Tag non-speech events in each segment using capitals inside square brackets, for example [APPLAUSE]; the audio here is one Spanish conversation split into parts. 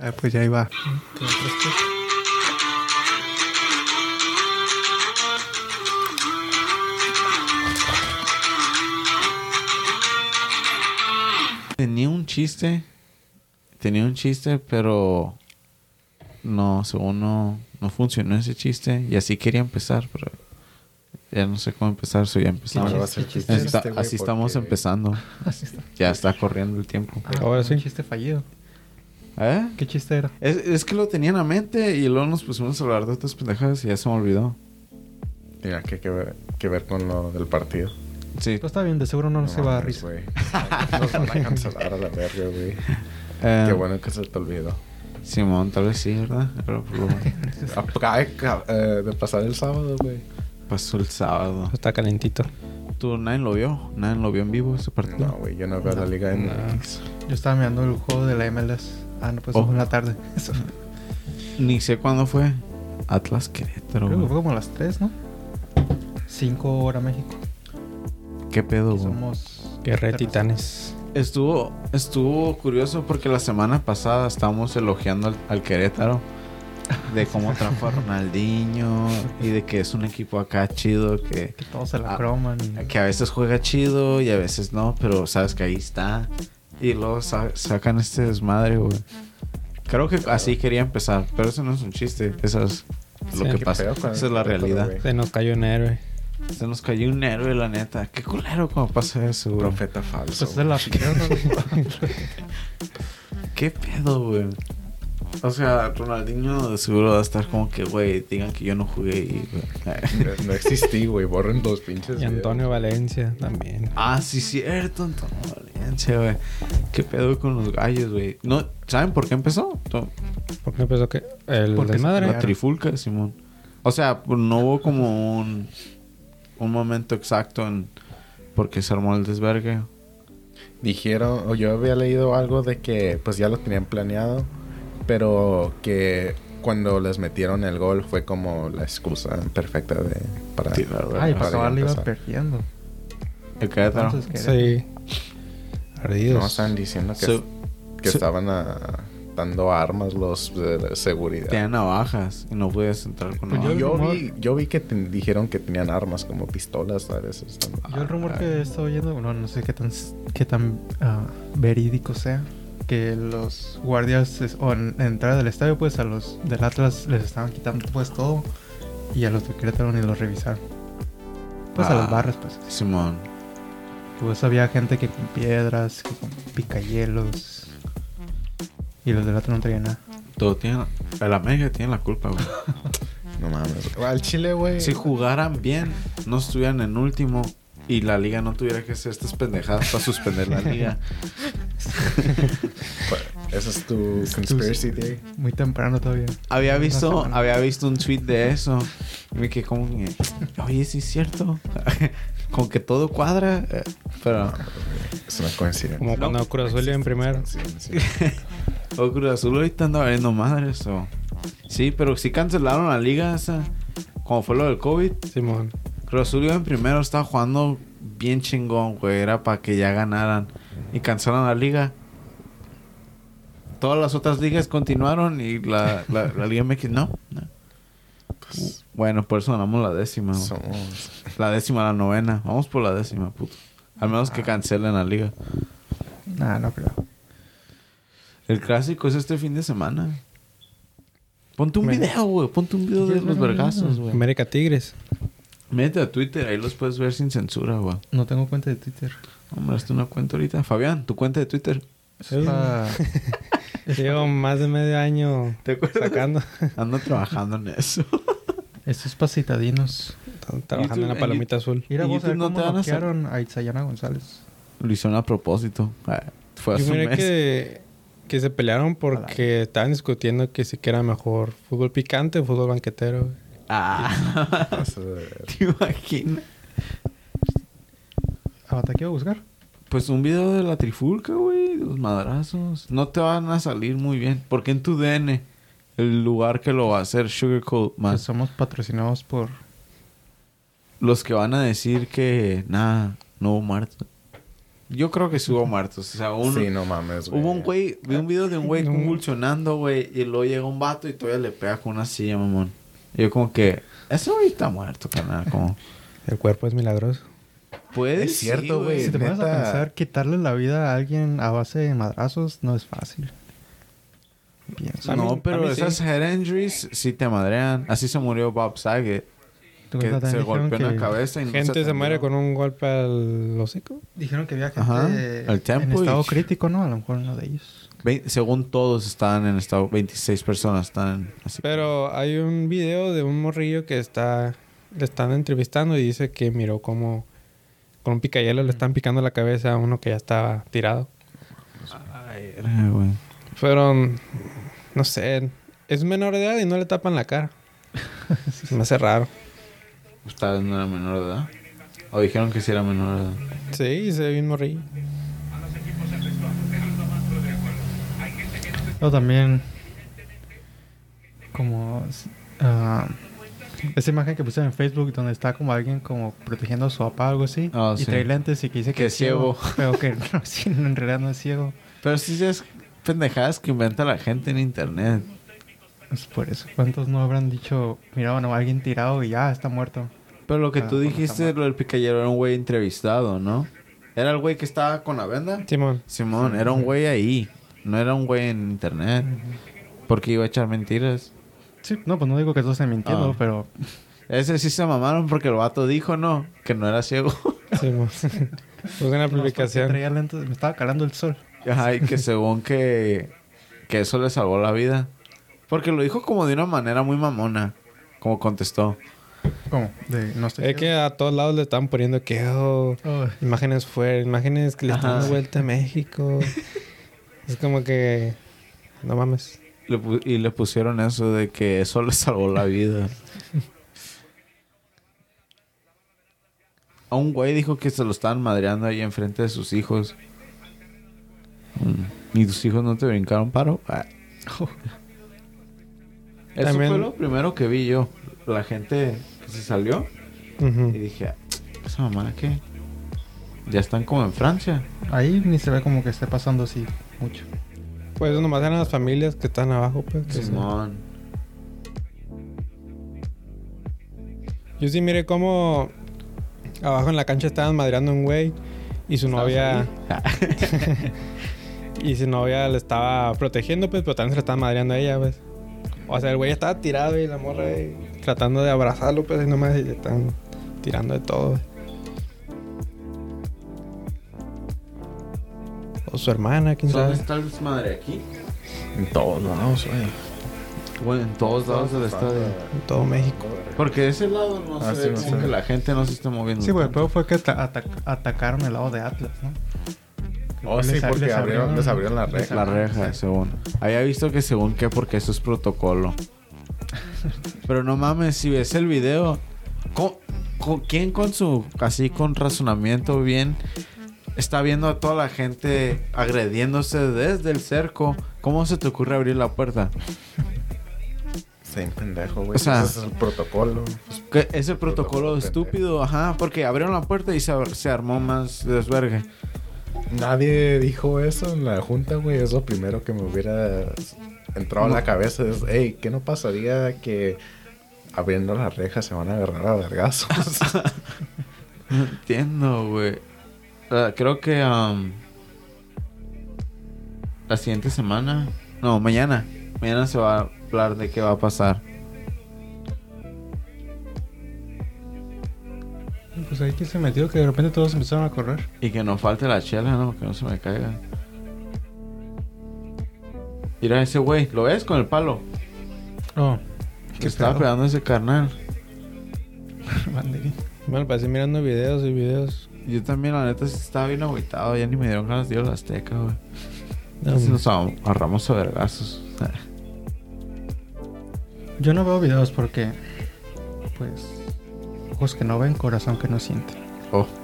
Ah, pues ya iba. Tenía un chiste. Tenía un chiste, pero no, según no, no funcionó ese chiste. Y así quería empezar, pero ya no sé cómo empezar, so ya empezamos. No, chiste Está- este, así estamos empezando. [LAUGHS] Así está. Ya está corriendo el tiempo. Ah, Ahora un sí. chiste fallido. ¿Eh? ¿Qué chiste era? Es, es que lo tenía en la mente y luego nos pusimos a hablar de otras pendejadas y ya se me olvidó. Mira, que, que, ver, que ver con lo del partido. Sí. Pues está bien, de seguro no, se va a risa. Nos van a cancelar a la verga, güey. Eh, Qué bueno que se te olvidó. Simón, tal vez sí, ¿verdad? Pero pues, lo Acaba [LAUGHS] de ca- eh, de pasar el sábado, güey. pasó el sábado. Está calentito. ¿Tú nadie lo vio? ¿Nadie lo vio en vivo ese partido? No, güey, yo no veo la liga en No. Yo estaba mirando el juego de la MLS. Ah, no, pues Oh. fue en la tarde. [LAUGHS] Eso. Ni sé cuándo fue. Atlas Querétaro. Creo que fue como a las 3, ¿no? 5 hora México. ¿Qué pedo, güey? somos... Guerra de terras- titanes. Estuvo, estuvo curioso porque la semana pasada estábamos elogiando al, al Querétaro. De cómo [LAUGHS] trajo a Ronaldinho y de que es un equipo acá chido que, Que todos se la croman. que a veces juega chido y a veces no, pero sabes que ahí está. Y luego sa- sacan este desmadre, güey. Creo que así quería empezar, pero eso no es un chiste, eso es lo Sí, que pasa. Esa es la realidad. Se nos cayó un héroe. Se nos cayó un héroe, la neta. Qué culero cuando pasa eso, güey. Profeta falso. Pues es la. [LAUGHS] ¿Qué pedo, güey? O sea, Ronaldinho seguro va a estar como que, güey, digan que yo no jugué y... No, no existí, güey. Borren los pinches. Y Antonio Valencia también. ah, sí, cierto, Antonio Valencia, güey. ¿Qué pedo con los gallos, güey? No, ¿Saben por qué empezó? ¿Por qué empezó que el Porque desmadre? La trifulca, Simón. O sea, no hubo como un, un momento exacto en por qué se armó el desvergue. Dijeron, o yo había leído algo de que pues ya lo tenían planeado, pero que cuando les metieron el gol fue como la excusa perfecta de para Tirar, güey. Ay, para pues ahora le iba perdiendo. El Querétaro. Entonces, ¿qué Sí. Ardidos. No, estaban diciendo que, So- que so- estaban ah, dando armas los de, de seguridad. Tenían navajas y no podías entrar con Pues Yo, navajas. yo rumor- vi, yo vi que ten- dijeron que tenían armas como pistolas a veces. Yo el rumor que he estado oyendo, no, no sé qué tan, qué tan ah, verídico sea, que los guardias o en, en entrada del estadio, pues a los del Atlas les estaban quitando pues todo y a los de Querétaro ni los revisaron. Pues a Ah. las barras, pues. Simón. Pues había gente que con piedras, que con picayelos y los del Atlas no traían nada. Todo tiene... El América tiene la culpa, güey. [LAUGHS] No mames. Al Chile, güey. Si jugaran bien, no estuvieran en último y la liga no tuviera que hacer estas pendejadas para suspender la liga. [LAUGHS] [LAUGHS] Ese es tu conspiracy day. Muy temprano todavía. Había visto, había visto un tweet de eso. Y me quedé como que, oye, sí es cierto. [LAUGHS] Con que todo cuadra. eh, Pero Es una coincidencia. Como cuando Cruz Azul en primero. Sí, [LAUGHS] sí. o Cruz Azul ahorita anda valiendo madres. O... Sí, pero sí cancelaron la liga esa. Como fue lo del COVID. Simón. Cruz Azul en primero, estaba jugando bien chingón, güey. Era para que ya ganaran. Y cancelaron la liga. Todas las otras ligas continuaron y la, la, la Liga MX no. no. Pues, Bueno, por eso ganamos la décima. somos. La décima, la novena. Vamos por la décima, puto. Al menos que cancelen la liga. Nah, no creo. El clásico es este fin de semana. Ponte un Me- video, güey. Ponte un video de ¿Quieres los vergazos, güey. América Tigres. Métete a Twitter, ahí los puedes ver sin censura, güey. No tengo cuenta de Twitter. Hombre, hazte una cuenta ahorita. Fabián, tu cuenta de Twitter. Es [LAUGHS] Llevo más de medio año ¿Te acuerdas? sacando. Ando trabajando en eso. [LAUGHS] Esto es para citadinos. Trabajando YouTube- en la en palomita azul. Ir a En vos a ver no cómo te van a a Itzayana González. Lo hicieron a propósito. Ah, Fue hace Yo un miré mes. que, que se pelearon porque estaban discutiendo que si que era mejor fútbol picante o fútbol banquetero. Ah. [LAUGHS] ¿te imaginas? ¿Ahora qué iba a buscar? Pues un video de la trifulca, güey. Los madrazos. No te van a salir muy bien. Porque en tu DN, el lugar que lo va a hacer Sugarcoat Que más. somos patrocinados por... Los que van a decir que nada, no hubo muerto. Yo creo que sí hubo muertos. O sea, un, Sí, no mames, güey. hubo un güey, vi un video de un güey convulsionando, güey, y luego llega un vato y todavía le pega con una silla, mamón. Y yo como que, ese güey está muerto, carnal, como... El cuerpo es milagroso. Puede Es cierto, sí, güey. Si te pones a neta. pensar, quitarle la vida a alguien a base de madrazos no es fácil. Pienso. A mí- No, pero a mí sí. esas head injuries sí te madrean. Así se murió Bob Saget. ¿Tú Que se golpeó en la cabeza y no Gente se atendió. muere con un golpe al hocico. Dijeron que había gente Ajá, en el tempo y- estado crítico, ¿no? A lo mejor uno de ellos. Ve- según todos estaban en estado... 26 personas están así. Pero hay un video de un morrillo que está... Le están entrevistando y dice que miró como... Con un picayelo le están picando la cabeza a uno que ya estaba tirado. Ay, güey. Fueron... No sé... Es menor de edad y no le tapan la cara. Se [LAUGHS] me hace raro. Vez no era menor de edad. O dijeron que sí era menor de edad. Sí, se ve bien morrillo. O también, como ah, [LAUGHS] esa imagen que puse en Facebook donde está como alguien como protegiendo a su papá o algo así. Ah, y sí. trae lentes y que dice que, Que es ciego. [LAUGHS] Pero que no, sí, en realidad no es ciego. Pero sí es pendejadas que inventa la gente en internet. Es por eso. ¿Cuántos no habrán dicho, mira, bueno, alguien tirado y ya está muerto? Pero lo que Ah, tú dijiste, lo del picayero, era un güey entrevistado, ¿no? ¿Era el güey que estaba con la venda? Simón. Simón, era un güey ahí. No era un güey en internet. Porque iba a echar mentiras. Sí, no, pues no digo que todos estén mintiendo, Ah. pero Ese sí se mamaron porque el vato dijo, ¿no? Que no era ciego. Simón. Puse [LAUGHS] una publicación. traía lentes, me estaba calando el sol. Ajá, y que según que... Que eso le salvó la vida. Porque lo dijo como de una manera muy mamona. Como contestó. ¿Cómo? De, no estoy Es que a todos lados le están poniendo que oh, imágenes fuera, imágenes que le están dando vuelta a México. [LAUGHS] es como que no mames. Le y le pusieron eso de que eso le salvó la vida. A un güey dijo que se lo estaban madreando ahí enfrente de sus hijos. Mm. ¿Y tus hijos no te brincaron paro? Ah. Eso También- fue lo primero que vi yo. La gente que se salió. Ujú. Y dije, "Ah, ¿esa mamá qué? Ya están como en Francia. Ahí ni se ve como que esté pasando así mucho. Pues nomás eran las familias que están abajo, pues. Simón. Yo sí miré cómo abajo en la cancha estaban madreando un güey y su novia [LAUGHS] y su novia le estaba protegiendo, pues, pero también se le estaba madreando a ella, pues. O sea, el güey estaba tirado y la morra tratando de abrazarlo, pues, y nomás y le están tirando de todo. O su hermana, quién ¿Dónde sabe. está el desmadre aquí? En todos lados, güey. Bueno, en todos lados del estadio. En todo México. Porque de ese lado no Ah, se sí, ve no como se que la gente no se está moviendo. Sí, güey, peor fue que ata- atac- atacaron el lado de Atlas, ¿no? Oh, sí, Les- porque les abrieron, les abrieron la reja. La reja, según. Había visto que según que porque eso es protocolo. [LAUGHS] Pero no mames, si ves el video, ¿con, con quién con su así con razonamiento bien está viendo a toda la gente agrediéndose desde el cerco? ¿Cómo se te ocurre abrir la puerta? Sí, pendejo, güey. O sea- Ese es el protocolo. Que ese protocolo Protocolo estúpido, ajá, porque abrieron la puerta y se, se armó más desvergue. nadie dijo eso en la junta, güey. Es lo primero que me hubiera entrado en la cabeza. Es, hey, ¿qué no pasaría que abriendo la reja se van a agarrar a vergazos? No [LAUGHS] entiendo, güey. Ah, creo que am, la siguiente semana, no, mañana, mañana se va a hablar de qué va a pasar. Pues ahí que se metió que de repente todos empezaron a correr. Y que no falte la chela, ¿no? Que no se me caiga. Mira ese güey, ¿lo ves con el palo? Oh, Que estaba pegando ese carnal. [LAUGHS] banderín. Bueno, pasé mirando videos y videos. Yo también, la neta, sí estaba bien agüitado. Ya ni me dieron ganas de ir a la Azteca, güey. No, Entonces nos ahor- ahorramos a vergazos. Yo no veo videos porque, pues, ojos que no ven, corazón que no siente. Oh. [LAUGHS]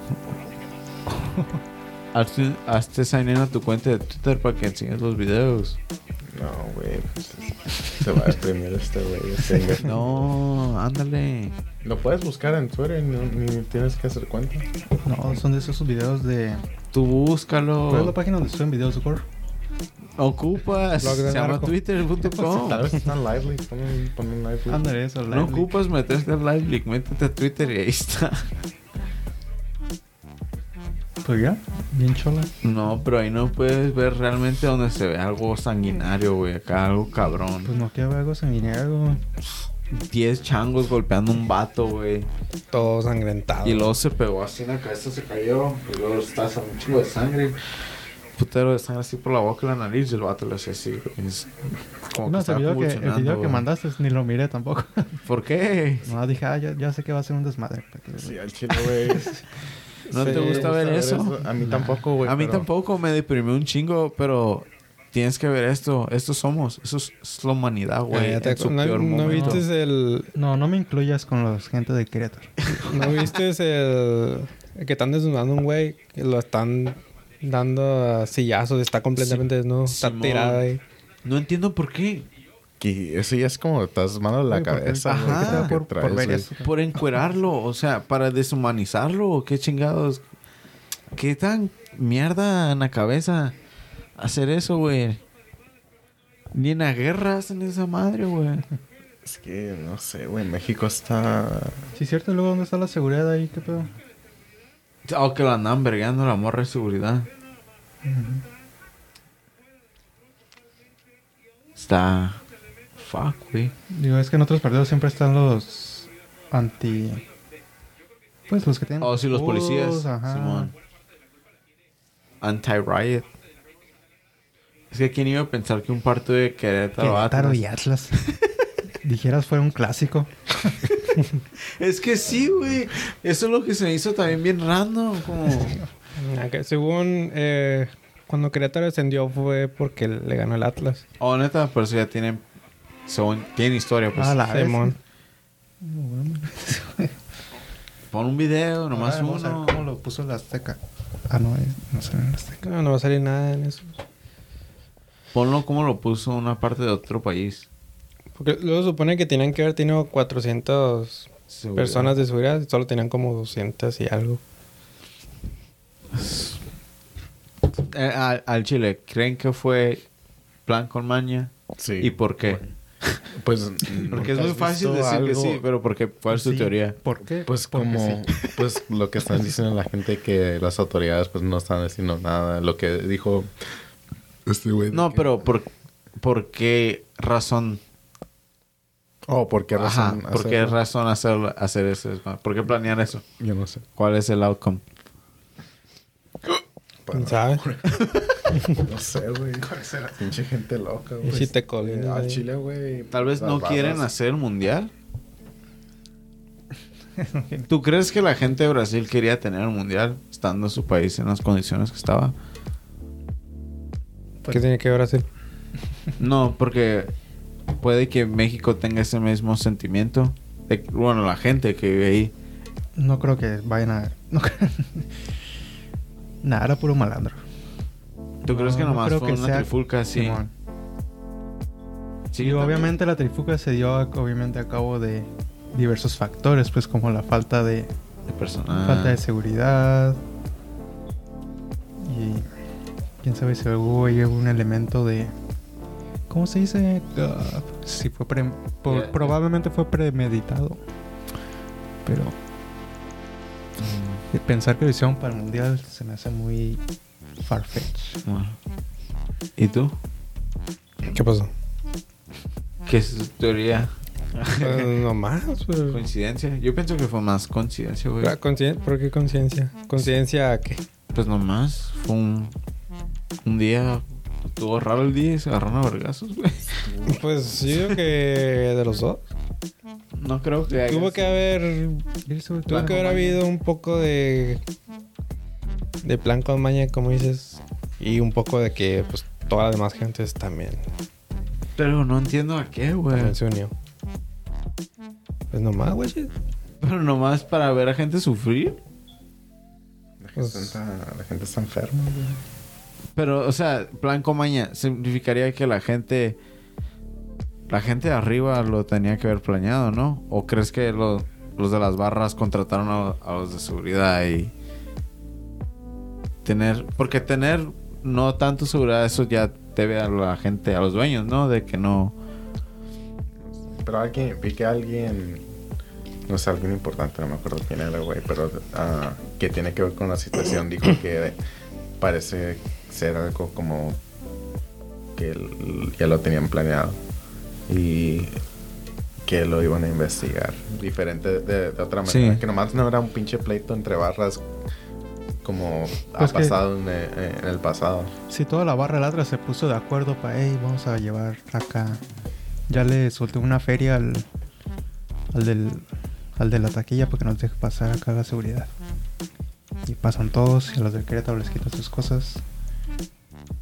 Hazte, hazte sign in a tu cuenta de Twitter para que enseñes los videos. no, güey. pues, se va a exprimir este güey. este güey. [LAUGHS] No, ándale. Lo puedes buscar en Twitter, no- ni tienes que hacer cuenta. No, son de esos videos de Tú búscalo. ¿Cuál es la página donde suben videos de horror? Ocupas. Se llama twitter.com. [LAUGHS] Tal vez están lively. Ponen, ponen lively. Ándale, eso. No Lively. ocupas meterte a LiveLeak, métete a Twitter y ahí está. Pues ya, bien chola. No, pero ahí no puedes ver realmente donde se ve algo sanguinario, güey. Acá algo cabrón. Pues no quiero ver algo sanguinario. 10 changos golpeando un vato, güey. Todo sangrentado. Y luego se pegó así en la cabeza, se cayó. Y luego está un chingo de sangre. Putero de sangre así por la boca y la nariz. Y el vato le hacía así. Es como No, que estaba video que, el video que mandaste ni lo miré tampoco. [LAUGHS] ¿Por qué? no, dije, ah, ya, ya sé que va a ser un desmadre. Sí, al chile, güey. [LAUGHS] ¿No Sí, te gusta ver eso? A mí tampoco, güey. A mí pero- tampoco me deprimió un chingo, pero tienes que ver esto. Esto somos. Eso es, es la humanidad, güey. Ya te- en su ¿No, peor no viste el... No, no me incluyas con la gente de Querétaro. [LAUGHS] ¿No viste el... que están desnudando un güey? Que lo están dando a sillazos. Está completamente desnudo. Está Simón. tirado ahí. No entiendo por qué. Que eso ya es como estás mano en la cabeza. Ajá. güey, ¿Qué te da que por- ver? Por encuerarlo, o sea, para deshumanizarlo, qué chingados. ¿Qué tan mierda en la cabeza hacer eso, güey? Ni en la guerra hacen esa madre, güey. Es que, no sé, güey. México está... Sí, cierto. ¿y Luego, ¿dónde está la seguridad ahí? ¿Qué pedo? O que lo andan vergando la morra de seguridad. Está. Fuck, güey. Digo, es que en otros partidos siempre están los anti... Pues los que tienen... Oh, sí, los policías. Ajá. Simón. Anti-riot. Es que quién iba a pensar que un partido de Querétaro, Querétaro Atlas- y Atlas. [LAUGHS] Dijeras fue un clásico. Es que sí, güey. Eso es lo que se me hizo también bien random. Como... Según... eh, cuando Querétaro descendió fue porque le ganó el Atlas. Oh, neta, pero eso ya tienen. Según, tienen historia, pues. Ah, la. Simón. [LAUGHS] Pon un video, nomás Ah, uno. ¿Cómo lo puso la Azteca? Ah, no, eh, no sale en la Azteca. No, no va a salir nada en eso. Ponlo como lo puso una parte de otro país. Porque luego supone que tenían que haber tenido 400 Seguridad. personas de seguridad. y Solo tenían como 200 y algo. Eh, al, al Chile, ¿creen que fue plan con maña? Sí. ¿Y por qué? Pues... [LAUGHS] Porque es ¿nunca muy fácil decir que algo? sí, pero porque ¿cuál es tu Sí. teoría? ¿Por qué? Pues Porque como, sí. [LAUGHS] pues lo que están diciendo la gente que las autoridades pues no están diciendo nada. Lo que dijo este güey. No, que- pero ¿por, por qué razón? Oh, ¿por qué razón? Ajá, ¿por qué razón hacer, hacer eso? ¿Por qué planear eso? Yo no sé. ¿Cuál es el outcome? ¿Quién sabe? [LAUGHS] No sé, güey. Pinche gente loca, güey. Si te Eh, Al. Chile, güey. Tal vez no quieren hacer el mundial. ¿Tú crees que la gente de Brasil quería tener el mundial estando su país en las condiciones que estaba? ¿Qué tiene que ver así? No, porque puede que México tenga ese mismo sentimiento. De- bueno, la gente que vive ahí. No creo que vayan a... [LAUGHS] No Nah, era puro malandro. ¿Tú crees que No, no nomás creo fue que una sea- trifulca así? Sí, y obviamente la trifuca se dio a- obviamente a cabo de diversos factores, pues como la falta de De personal. falta de seguridad y quién sabe si hubo ahí algún elemento de ¿cómo se dice? Ah, si fue pre- por- probablemente fue premeditado. Pero Mm, pensar que lo hicieron para el mundial se me hace muy farfetch. bueno. ¿Y tú? ¿Qué pasó? ¿Qué es tu teoría? Pues, nomás, [LAUGHS] pues. ¿Coincidencia? Yo pienso que fue más coincidencia, güey. Ah, ¿Por qué conciencia? ¿Conciencia a qué? Pues nomás fue un, un día. Estuvo raro el día y se agarraron a vergazos, güey. Pues yo digo que de los dos. No creo que haya Tuvo que sido- haber. Tuvo que haber habido un poco de. De plan con maña, como dices. Y un poco de que, pues, toda la demás gente también, Pero no entiendo a qué, güey. también se unió. Pues nomás, güey. Pero nomás para ver a gente sufrir. La gente, Pues- está, la gente está enferma, güey. Pero, o sea, plan comaña significaría que la gente. La gente de arriba lo tenía que haber planeado, ¿no? ¿O crees que lo- los de las barras contrataron a, a los de seguridad y. tener, porque tener no tanto seguridad, eso ya debe a la gente, a los dueños, ¿no? De que no. Pero alguien, vi que alguien, no sé, alguien importante, no me acuerdo quién era, güey, pero ah, que tiene que ver con la situación, dijo que parece ser algo como que ya lo tenían planeado y que lo iban a investigar diferente de, de otra manera, Sí. que nomás no era un pinche pleito entre barras como Pues ha pasado en el, en el pasado. Si toda la barra Atlas se puso de acuerdo para, hey, vamos a llevar acá. Ya le solté una feria al, al del al de la taquilla para que nos deje pasar acá la seguridad. Y pasan todos y los del Querétaro les quitan sus cosas.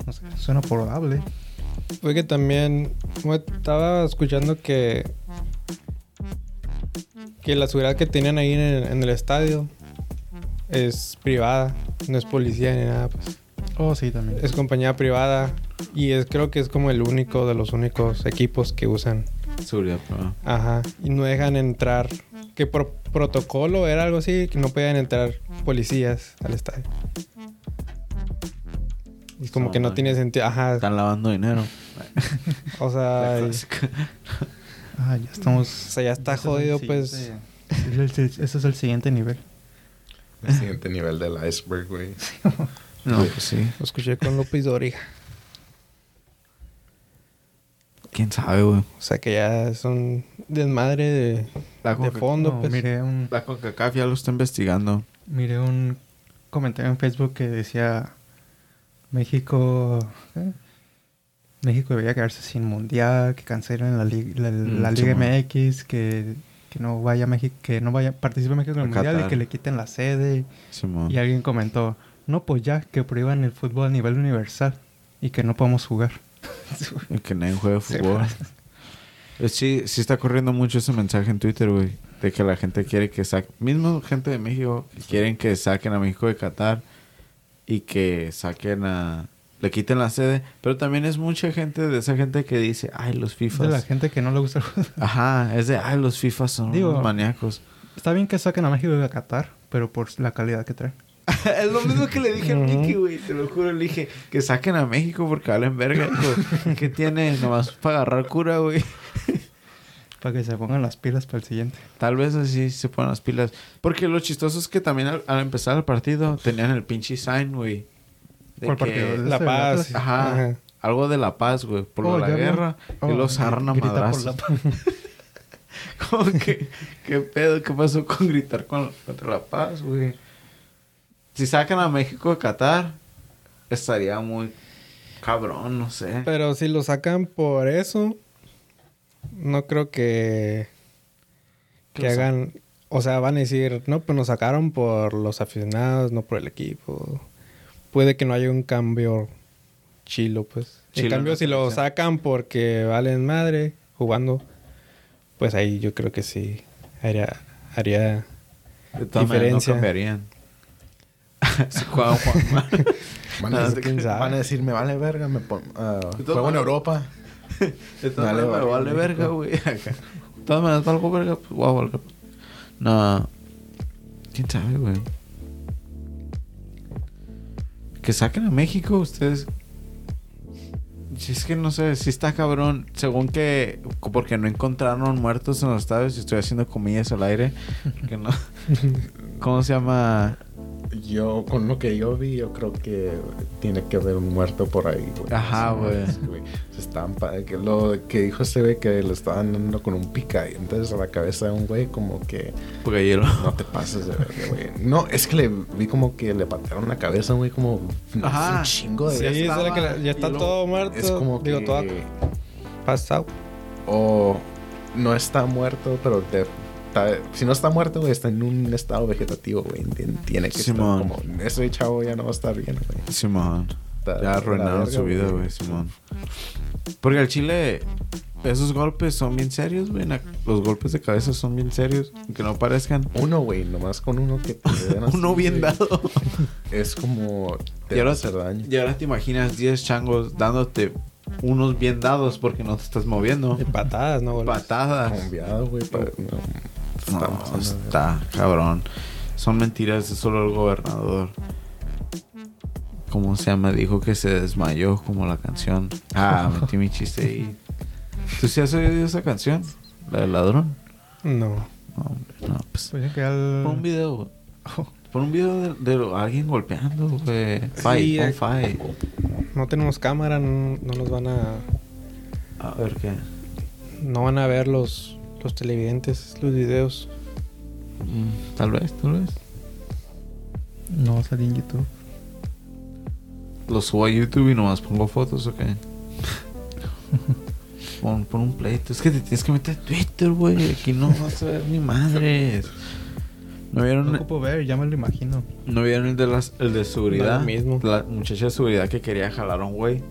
No sé, suena probable. Fue que también estaba escuchando que que la seguridad que tenían ahí en el, en el estadio es privada, no es policía ni nada, pues. Oh, sí, también. Es compañía privada y es creo que es como el único de los únicos equipos que usan. Seguridad, pero- Ajá, y no dejan entrar que por protocolo era algo así que no podían entrar policías al estadio. Y como que no tiene sentido, ajá, Están lavando dinero. o sea, [LAUGHS] y- Ah, ya estamos. o sea, ya está ese es el jodido pues. Ese es el siguiente nivel. El siguiente nivel del iceberg, güey. [LAUGHS] No, pues sí. Lo escuché con López Dóriga. ¿Quién sabe, güey? O sea que ya es un desmadre de, La, de Coca- fondo, No, pues. miré un la CONCACAF ya lo está investigando. Miré un comentario en Facebook que decía México. México debería quedarse sin mundial, que cancelen la, li- la, Mm, la sí, Liga man. MX, que, que no vaya México, que no vaya participe México en el mundial y que le quiten la sede. Y alguien comentó, "No, pues ya que prohíban el fútbol a nivel universal y que no podamos jugar." [LAUGHS] Y que nadie juegue Sí, fútbol. pues. Eh, Sí, sí está corriendo mucho ese mensaje en Twitter, güey. De que la gente quiere que saquen... Mismo gente de México quieren que saquen a México de Qatar. Y que saquen a... Le quiten la sede. Pero también es mucha gente de esa gente que dice... Ay, los Es de la gente que no le gusta el fútbol. [LAUGHS] Ajá, es de... Ay, los FIFAs son Digo- unos maníacos. Está bien que saquen a México de Qatar, pero por la calidad que trae. [LAUGHS] es lo mismo que le dije a. Mickey, güey. Te lo juro. Le dije que saquen a México porque valen verga. [LAUGHS] ¿Qué tiene? Nomás para agarrar cura, güey. Para que se pongan las pilas para el siguiente. Tal vez así se ponen las pilas. Porque lo chistoso es que también al, al empezar el partido tenían el pinche sign, güey. De ¿Cuál partido? La Paz. Ajá, Ajá. Algo de la paz, güey. Por Oh, la guerra. Oh, y los agarran a grita por madrazos. la paz. [LAUGHS] Como que... ¿Qué pedo? ¿Qué pasó con gritar con, contra la paz, güey? Si sacan a México de Qatar, estaría muy cabrón, no sé. Pero si lo sacan por eso, no creo que, Que hagan... O sea, van a decir, no, pues nos sacaron por los aficionados, no por el equipo. Puede que no haya un cambio chilo, pues. Chilo en cambio, si lo sacan porque valen madre jugando, pues ahí yo creo que sí haría... haría de todas maneras no diferencia. Si [LAUGHS] Juan mal. [LAUGHS] Van a, No, decir, van a decir, me vale verga, me pon, todas juego en Europa. [LAUGHS] De todas Vale, maneras, vale, vale verga, güey. [LAUGHS] Acá. De todas maneras, valgo verga, pues guau, valga. No. ¿Quién sabe, güey? Que saquen a México, ustedes. Si es que no sé, si está cabrón. Según que. Porque no encontraron muertos en los estadios. y Estoy haciendo comillas al aire. Que no. [LAUGHS] ¿Cómo se llama? Yo, con lo que yo vi, yo creo que tiene que haber un muerto por ahí, güey. Ajá, güey. Se estampa. Que lo que dijo ese güey que le estaban dando con un pica y entonces a la cabeza de un güey como que Porque hielo. no te pases de verga, güey. No, es que le vi como que le patearon la cabeza a un güey como no, Ajá. un chingo de Sí, la que la- ya está todo muerto. Es como digo, que todo pasado. o no está muerto, pero de- está- si no está muerto, güey, está en un estado vegetativo, güey. Tien- Tiene que Simón. estar como ese chavo ya no va a estar bien, güey. Simón. Está- Ya arruinaron verga, su vida, güey, Simón. Porque al chile, esos golpes son bien serios, güey. Los golpes de cabeza son bien serios. Aunque no parezcan. Uno, güey, nomás con uno que te den [LAUGHS] así, Uno bien güey, dado. Es como te Y va a ahora, hacer daño. y ahora te imaginas 10 changos dándote unos bien dados porque no te estás moviendo. De patadas, ¿no? güey? Patadas. Conviado, güey, para- no, No, está cabrón. Son mentiras de solo el gobernador. ¿Cómo se llama? Dijo que se desmayó como la canción. Ah, [LAUGHS] metí mi chiste ahí. ¿Tú sí has oído esa canción? La del ladrón. No. No, hombre, no, pues. Al... Pon un video. [LAUGHS] Pon un video de, de alguien golpeando, güey. Fight, Sí, eh. fight. No tenemos cámara, no, no nos van a... A ver qué. No van a ver los, los televidentes, los videos. Mm, tal vez, tal vez. No salí en YouTube. Lo subo a YouTube y nomás pongo fotos, ok. [LAUGHS] pon, pon un pleito. Es que te tienes que meter a Twitter, güey. Aquí no vas a ver ni madres. ¿No No vieron, ocupo ver, ya me lo imagino. ¿no vieron el de, las, el de seguridad? No, el mismo. La muchacha de seguridad que quería jalar a un güey.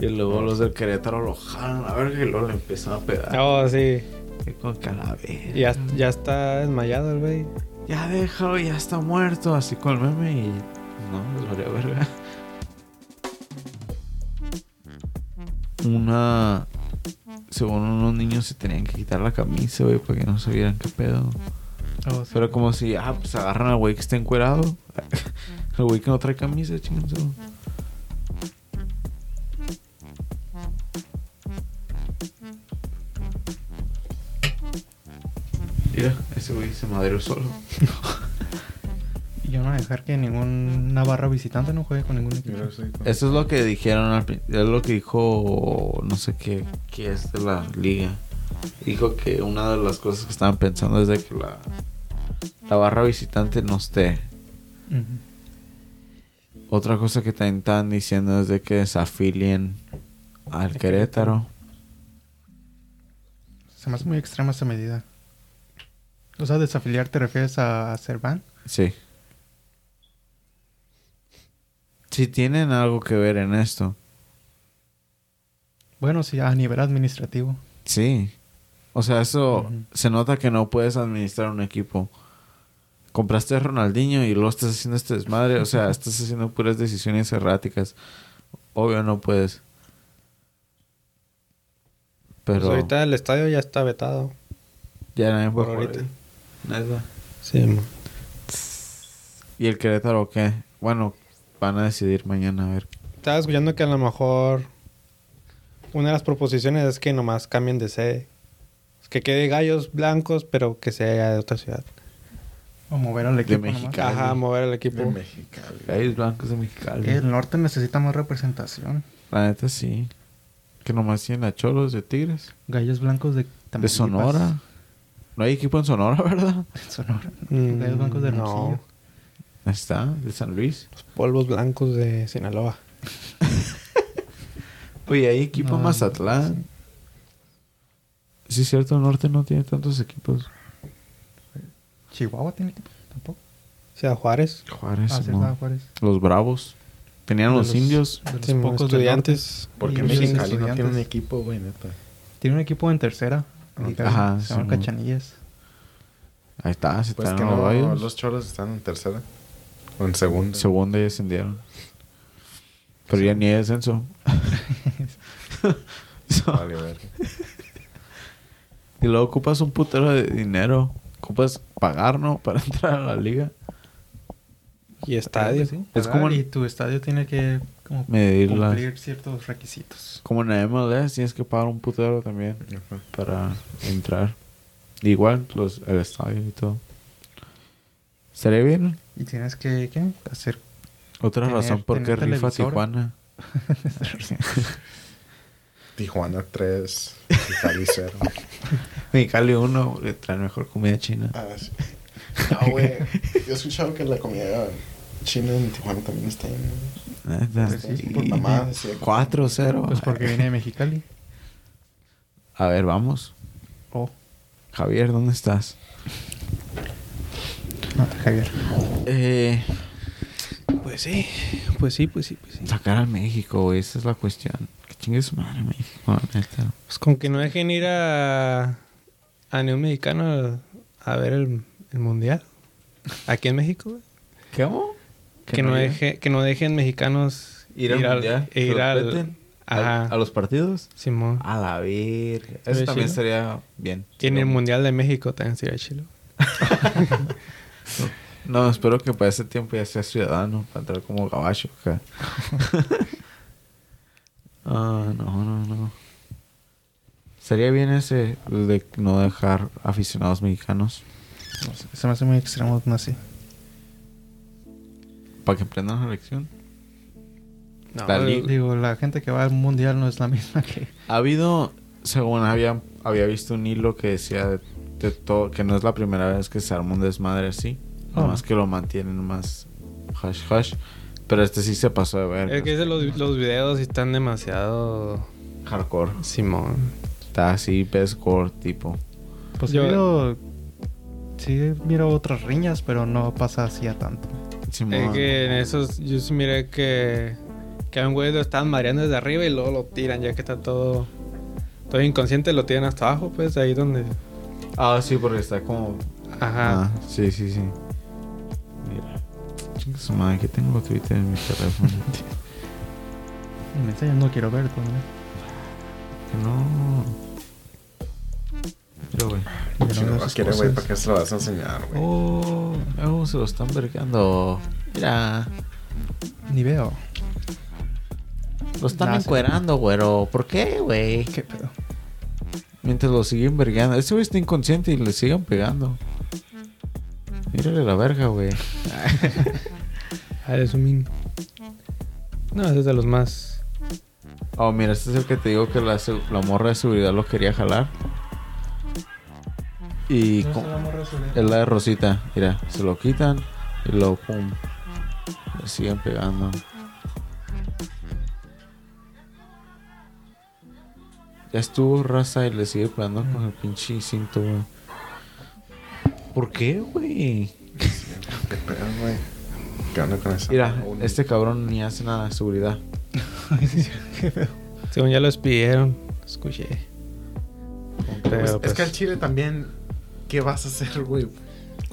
Y luego los del Querétaro lo jalan a ver y luego le empiezan a pegar. Oh, sí. Y con calavera. Ya, ya está desmayado el güey. Ya déjalo, ya está muerto. Así con el meme y. No, les valía verga. Una. Según unos niños se tenían que quitar la camisa, güey, para que no se vieran qué pedo. Oh, sí. Pero como si, ah, pues agarran al güey que está encuerado. [LAUGHS] El güey que no trae camisa, chingados. Mira, ese güey se madreó solo. Y yo no voy a dejar que ninguna barra visitante no juegue con ningún equipo. Eso es lo que dijeron al prin- Es lo que dijo. No sé qué. qué es de la liga. Dijo que una de las cosas que estaban pensando es de que la. La barra visitante no esté. Ujú. Otra cosa que también están diciendo es de que se afilien al Querétaro. Se me hace muy extrema esa medida. O sea, desafiliar te refieres a hacer ban. Sí. Si tienen algo que ver en esto. Bueno, sí, a nivel administrativo. Sí. O sea, eso se nota que no puedes administrar un equipo. Compraste a Ronaldinho y luego estás haciendo este desmadre. O sea, [LAUGHS] estás haciendo puras decisiones erráticas. Obvio no puedes. Pues Pero ahorita el estadio ya está vetado. ya nadie puede por jugar ahorita. ahí. Neta. Sí. ¿Y el Querétaro qué? Bueno, van a decidir mañana a ver. Estaba escuchando que a lo mejor una de las proposiciones es que nomás cambien de sede. Que quede gallos blancos, pero que sea de otra ciudad. O mover al equipo nomás. Mexicali. Ajá, mover el de equipo. Mexicali. Gallos blancos de Mexicali. El norte necesita más representación. La neta sí. Que nomás tienen a Cholos de Tigres. Gallos blancos de De Tamaulipas. Sonora. No hay equipo en Sonora, [LAUGHS] ¿verdad? Sonora. Mm, Gallos blancos de no. Hermosillo. Ahí está, de San Luis. Polvos blancos de Sinaloa. [LAUGHS] Oye, hay equipo en No, Mazatlán. Sí, es cierto, el norte no tiene tantos equipos. Chihuahua tiene equipo. Tampoco. Ciudad Juárez. Juárez, Ah, Juárez. Los Bravos. Tenían De los, los- indios. De los Sí, pocos estudiantes. Porque Mexicali no tiene un equipo, güey, neta. Tiene un equipo en tercera. Ajá, Se. Cachanillas. Ahí está, se Pues están que los no, los choros están en tercera. O en segunda. Segunda y descendieron. Pero ya ni hay descenso. So- [LAUGHS] Vale, y luego ocupas un putero de dinero. Ocupas pagar, ¿no? [LAUGHS] Para entrar a la liga. Y estadio. Sí, Es como- Y tu estadio tiene que como Medir las- cumplir ciertos requisitos. Como en la MLS tienes que pagar un putero también. Ajá. para entrar. Igual los, el estadio y todo. ¿Estaría bien? Y tienes que ¿qué? hacer Otra Tener- razón por qué rifa. Tijuana. [LAUGHS] Tijuana 3, Mexicali [LAUGHS] 0. Mexicali 1 le trae mejor comida china. Ah, sí. No, güey. Yo he escuchado que la comida china en Tijuana también está en. Neta. Pues sí, Y- por mamadas, sí. 4-0. Pues porque viene de Mexicali. A ver, vamos. Oh, Javier, ¿dónde estás? no, Javier. Eh, Pues sí, pues sí, pues sí, pues sí. sacar a México, güey. Esa es la cuestión. Que chingue su madre México, neta. Pues con que no dejen ir a, a un mexicano a, a ver el, el mundial. Aquí en México, güey. ¿Cómo? Que, no deje, que no dejen mexicanos Ir al ir al, ajá. ¿A, a los partidos? Simón. A la verga. Eso ¿Estaría también sería bien. Y en el mundial de México también sería chilo. [LAUGHS] No, espero que para ese tiempo ya sea ciudadano, para entrar como gabacho [LAUGHS] ah, no, no, no. Sería bien ese de no dejar aficionados mexicanos No sé, se me hace muy extremo no así. Para que aprendan la lección. No, La el-. Digo, la gente que va al mundial no es la [LAUGHS] misma que. Ha habido, según había, había visto un hilo que decía de, de todo, que no es la primera vez que se arma un desmadre así. Ah. Nomás que lo mantienen más hush hush. Pero este sí se pasó de ver. Es que dice los, los videos están demasiado Hardcore. Simón. Está así, best core tipo. Pues Yo- yo. Sí, miro otras riñas, pero no pasa así a tanto. Simón. Es que en esos yo sí miré que que a un güey lo estaban mareando desde arriba y luego lo tiran ya que está todo todo inconsciente lo tiran hasta abajo, pues ahí donde Ah, sí, porque está como. ajá. Ah, sí, sí, sí. Mira. Chinga su madre, que tengo Twitter en mi teléfono. [LAUGHS] Y me no quiero ver todo. que no. Mira, güey. Yo Si no lo quiere, güey. ¿para qué se lo vas a enseñar, güey? Oh, oh, se lo están vergando. Mira. Ni veo. Lo están Nah, sí. encuerando, güero. ¿Por qué, güey? ¿Qué pedo? Mientras lo siguen vergando. Ese güey está inconsciente y le siguen pegando. Mírale la verga, güey. [LAUGHS] Ah, es un min. No, ese es de los más Oh, mira, este es el que te digo que la, la morra de seguridad lo quería jalar. Y ¿No con- es la de Rosita. Mira, se lo quitan y luego pum. Le siguen pegando. Ya estuvo raza y le sigue pegando con el pinche cinto, güey. ¿Por qué, güey? ¿Qué pedo, güey? ¿Qué onda con eso? Mira, este cabrón ni hace nada de seguridad. ¿Qué pedo? según ya lo despidieron, escuché. Pero, Pues, pues, es que al chile también, ¿qué vas a hacer, güey?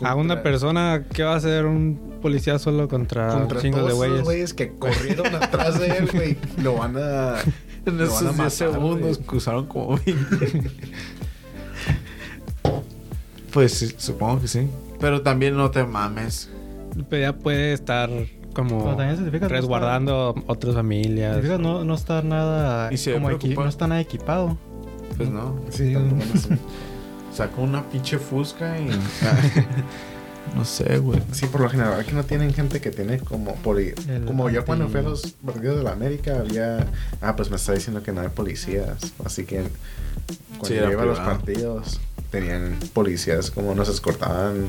a una persona ¿qué va a hacer un policía solo contra, Contra un chingo todos de güeyes? güeyes que corrieron atrás de él, güey. Lo van a... [LAUGHS] En Lo esos 10 matar, segundos güey. cruzaron como 20. pues sí, supongo que sí. Pero también no te mames. Ya puede estar como Pero también significa que no resguardando otras familias. No, no está nada. Y ve como equi- no está nada equipado. Pues no. Sí, [LAUGHS] Sacó una pinche fusca y. [LAUGHS] no sé, güey. Sí, por lo general aquí no tienen gente que tiene como poli... El Como yo cuando fui a los partidos de la América había... Ah, pues me está diciendo que no hay policías. Así que cuando Sí, yo iba a los partidos tenían policías como nos escortaban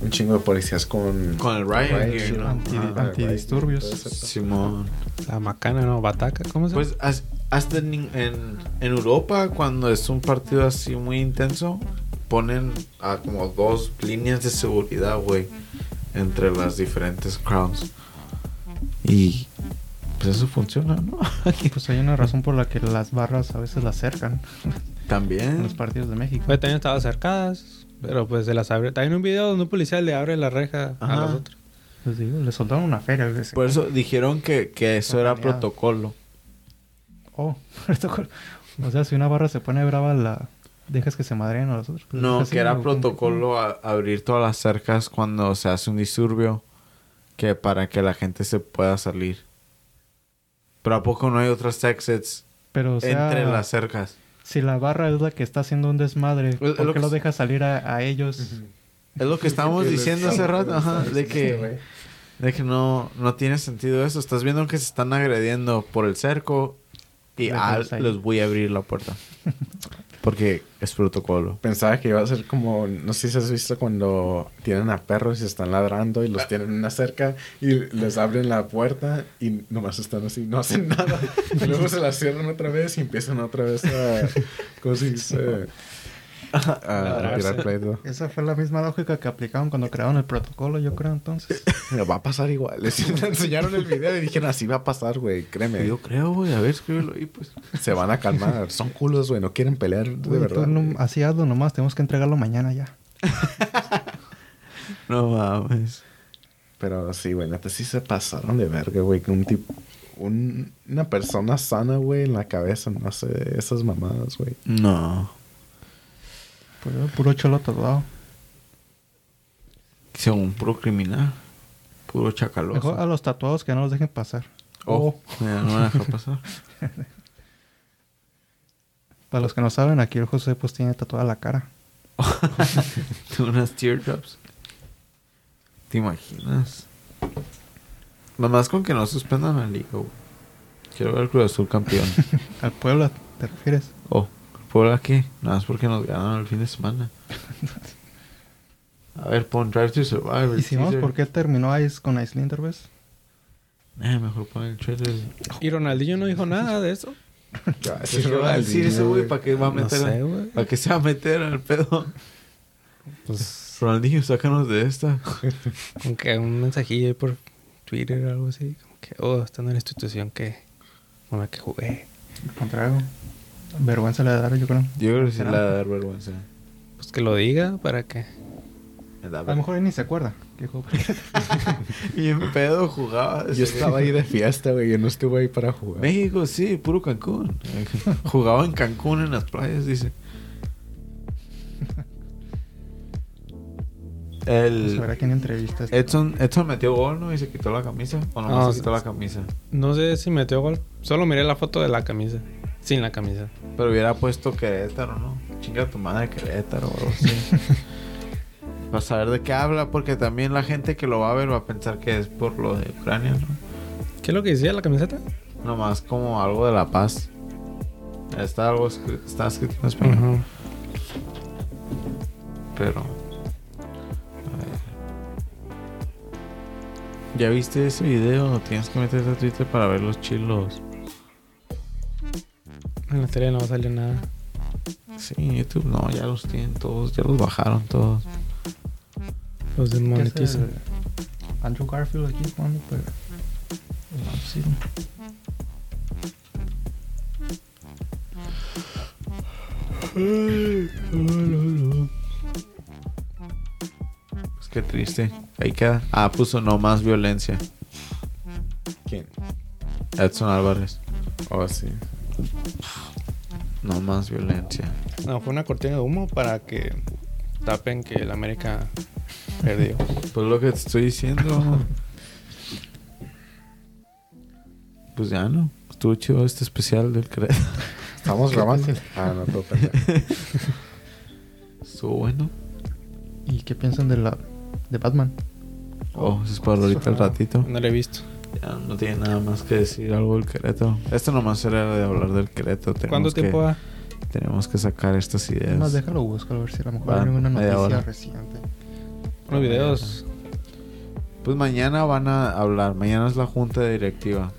un chingo de policías con... Con el riot ¿no? Anti- ajá, antidisturbios. Simón. La macana, ¿no? Bataca, ¿cómo se llama? Pues has- hasta en, en, en Europa, cuando es un partido así muy intenso, ponen a como dos líneas de seguridad, güey, entre las diferentes crowds. Y pues eso funciona, ¿no? [LAUGHS] Pues hay una razón por la que las barras a veces las cercan [LAUGHS] en También. los partidos de México. Pues también estaban cercadas, pero pues se las abre. También un video donde un policía le abre la reja a Ajá. los otros. Les digo, le soltaron una feria. güey. Por eso dijeron que, que eso era protocolo. Oh, [LAUGHS] protocolo. O sea, si una barra se pone brava, la dejas que se madreen a los otros. Pues No, que era protocolo a- abrir todas las cercas cuando se hace un disturbio. Que para que la gente se pueda salir. Pero ¿a poco no hay otras exits Pero, o sea, entre las cercas? si la barra es la que está haciendo un desmadre, Es- es ¿por lo que lo dejas salir a, a ellos? Es lo que estábamos diciendo hace rato, ajá, de que, de que no, no tiene sentido eso. Estás viendo que se están agrediendo por el cerco y ah, les voy a abrir la puerta. [LAUGHS] Porque es protocolo. Pensaba que iba a ser como, no sé si has visto cuando tienen a perros y están ladrando y los tienen en una cerca y les abren la puerta y nomás están así, no hacen [LAUGHS] nada. Y luego se la cierran otra vez y empiezan otra vez a, ¿cómo se dice? [LAUGHS] A tirar pleito. Esa fue la misma lógica que aplicaron cuando crearon el protocolo, yo creo, entonces. [LAUGHS] Va a pasar igual. Les [LAUGHS] enseñaron el video y dijeron, así va a pasar, güey, créeme. Yo creo, güey, a ver, escríbelo ahí, pues. Se van a calmar. Son culos, güey, no quieren pelear de verdad. no- así hazlo nomás, tenemos que entregarlo mañana ya. No mames. Pero sí, güey, neta sí se pasaron de verga, güey. que Un tipo, un- una persona sana, güey, en la cabeza, no sé, esas mamadas, güey. No. Puro, puro cholo todo. Según puro criminal. Puro chacaloso. Mejor a los tatuados que no los dejen pasar. Oh, ya no me deja [LAUGHS] pasar. Para los que no saben, aquí el José pues tiene tatuada la cara. [LAUGHS] Unas teardrops. ¿Te imaginas? Nomás con que no suspendan la liga. Quiero ver el Cruz Azul campeón. [LAUGHS] Al Puebla, ¿te refieres? oh, ¿por qué? Nada más porque nos ganaron el fin de semana. [LAUGHS] A ver, pon Drive to Survive. Y si vamos, ¿por qué terminó Ice con Icelander, ves? Eh, mejor pon el trailer. Y Ronaldinho no dijo nada de eso. [LAUGHS] Ya, ¿Qué le va a decir ese güey? ¿Para qué va a No meter? sé, güey. ¿Para qué se va a meter al pedo? Pues, [LAUGHS] Ronaldinho, sácanos de esta. como que un mensajillo ahí por Twitter o algo así. Como que, oh, esta no es la institución que, con la que jugué. Al contrario. Vergüenza le da yo creo. Yo creo que sí le va a dar vergüenza. Pues que lo diga para que... Me da A lo mejor él ni se acuerda. que jugó. Y en [LAUGHS] pedo jugaba. Yo estaba ahí de fiesta, güey. Yo no estuve ahí para jugar. México, sí, puro Cancún. [LAUGHS] Jugaba en Cancún en las playas, dice. Pues El a quién entrevistas. Edson, Edson metió gol, ¿no? Y se quitó la camisa. O no, No, se quitó la camisa. No sé si metió gol. Solo miré la foto de la camisa. Sin la camisa. Pero hubiera puesto Querétaro, ¿no? Chinga tu madre Querétaro o algo así. [LAUGHS] Para saber de qué habla, porque también la gente que lo va a ver va a pensar que es por lo de Ucrania, ¿no? ¿Qué es lo que decía la camiseta? Nomás como algo de la paz. Está algo escrito, está escrito en español. Ajá. Pero. a ver. ¿Ya viste ese video? Tienes que meterte a Twitter para ver los chilos. En la tele no salió nada. Sí, YouTube no, ya los tienen todos, ya los bajaron todos. Los ¿Qué es desmonetizan. Andrew Garfield aquí jugando, pero. No, sí. Pues qué triste. Ahí queda. Ah, puso no más violencia. ¿Quién? Edson Álvarez. Oh, sí. No más violencia. No, fue una cortina de humo para que tapen que el América perdió. Pues lo que te estoy diciendo. pues ya no. Estuvo chido este especial del Querétaro. ¿Estamos [LAUGHS] grabando? Ah, no, todo. Estuvo bueno. ¿Y qué piensan de la de Batman? Oh, eso es para ahorita el ratito. No lo he visto. Ya no tiene nada más que decir algo del Querétaro. Esto nomás era de hablar del Querétaro. Tenemos ¿Cuánto que- tiempo va? Tenemos que sacar estas ideas. Más déjalo buscar a ver si a lo mejor Va, hay alguna media noticia hora. reciente. Los videos. Pues mañana van a hablar. Mañana es la junta directiva.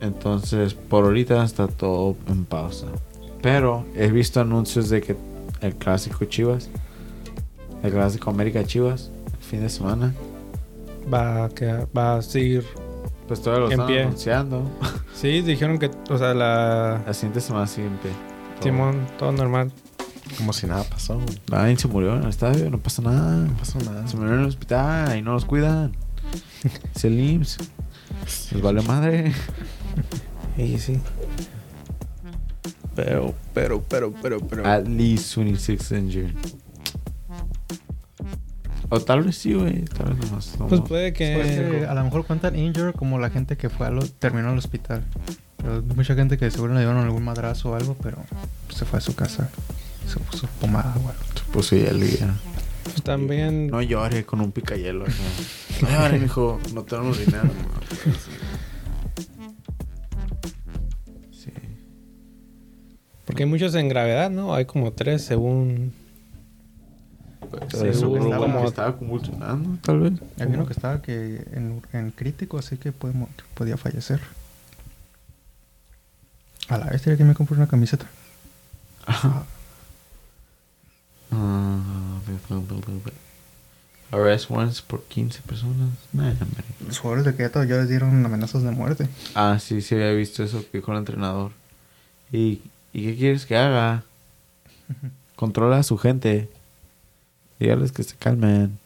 Entonces, por ahorita está todo en pausa. Pero he visto anuncios de que el clásico Chivas, el clásico América Chivas, el fin de semana, Va a, quedar- va a seguir. pues todavía lo En están pie. anunciando. Sí, dijeron que, o sea, la. La siguiente semana sigue en pie. Todo. Simón, todo normal. Como si nada pasó, güey. Nadie se murió en el estadio, no pasa nada. No pasó nada. Se murió en el hospital y no los cuidan. Es el IMSS. Les vale madre. [LAUGHS] Sí, sí. Pero, pero, pero, pero, pero. At least 26 injured. O tal vez sí, güey. Tal vez nomás. no pues más. puede que. Puede que a lo mejor cuentan injured como la gente que fue a lo, terminó en el hospital. Pero mucha gente que seguro le dieron algún madrazo o algo, pero se fue a su casa. Se puso pomada o algo. Pues sí, el día. pues también. No llore con un picayelo. acá. No llore, mijo. No tenemos dinero. Sí. Porque hay muchos en gravedad, ¿no? Hay como tres según. Pero Sí, eso estaba, como- que estaba convulsionando, tal vez. Hay uno que estaba que en, en crítico, así que puede mo- que podía fallecer. A la vez tenía que me compré una camiseta. Ah, Arrest warrants por 15 personas. Nah. Los jugadores de Querétaro ya les dieron amenazas de muerte. Ah, sí, sí había visto eso que dijo el entrenador. ¿Y, ¿y qué quieres que haga? Controla a su gente. Dígales que se calmen.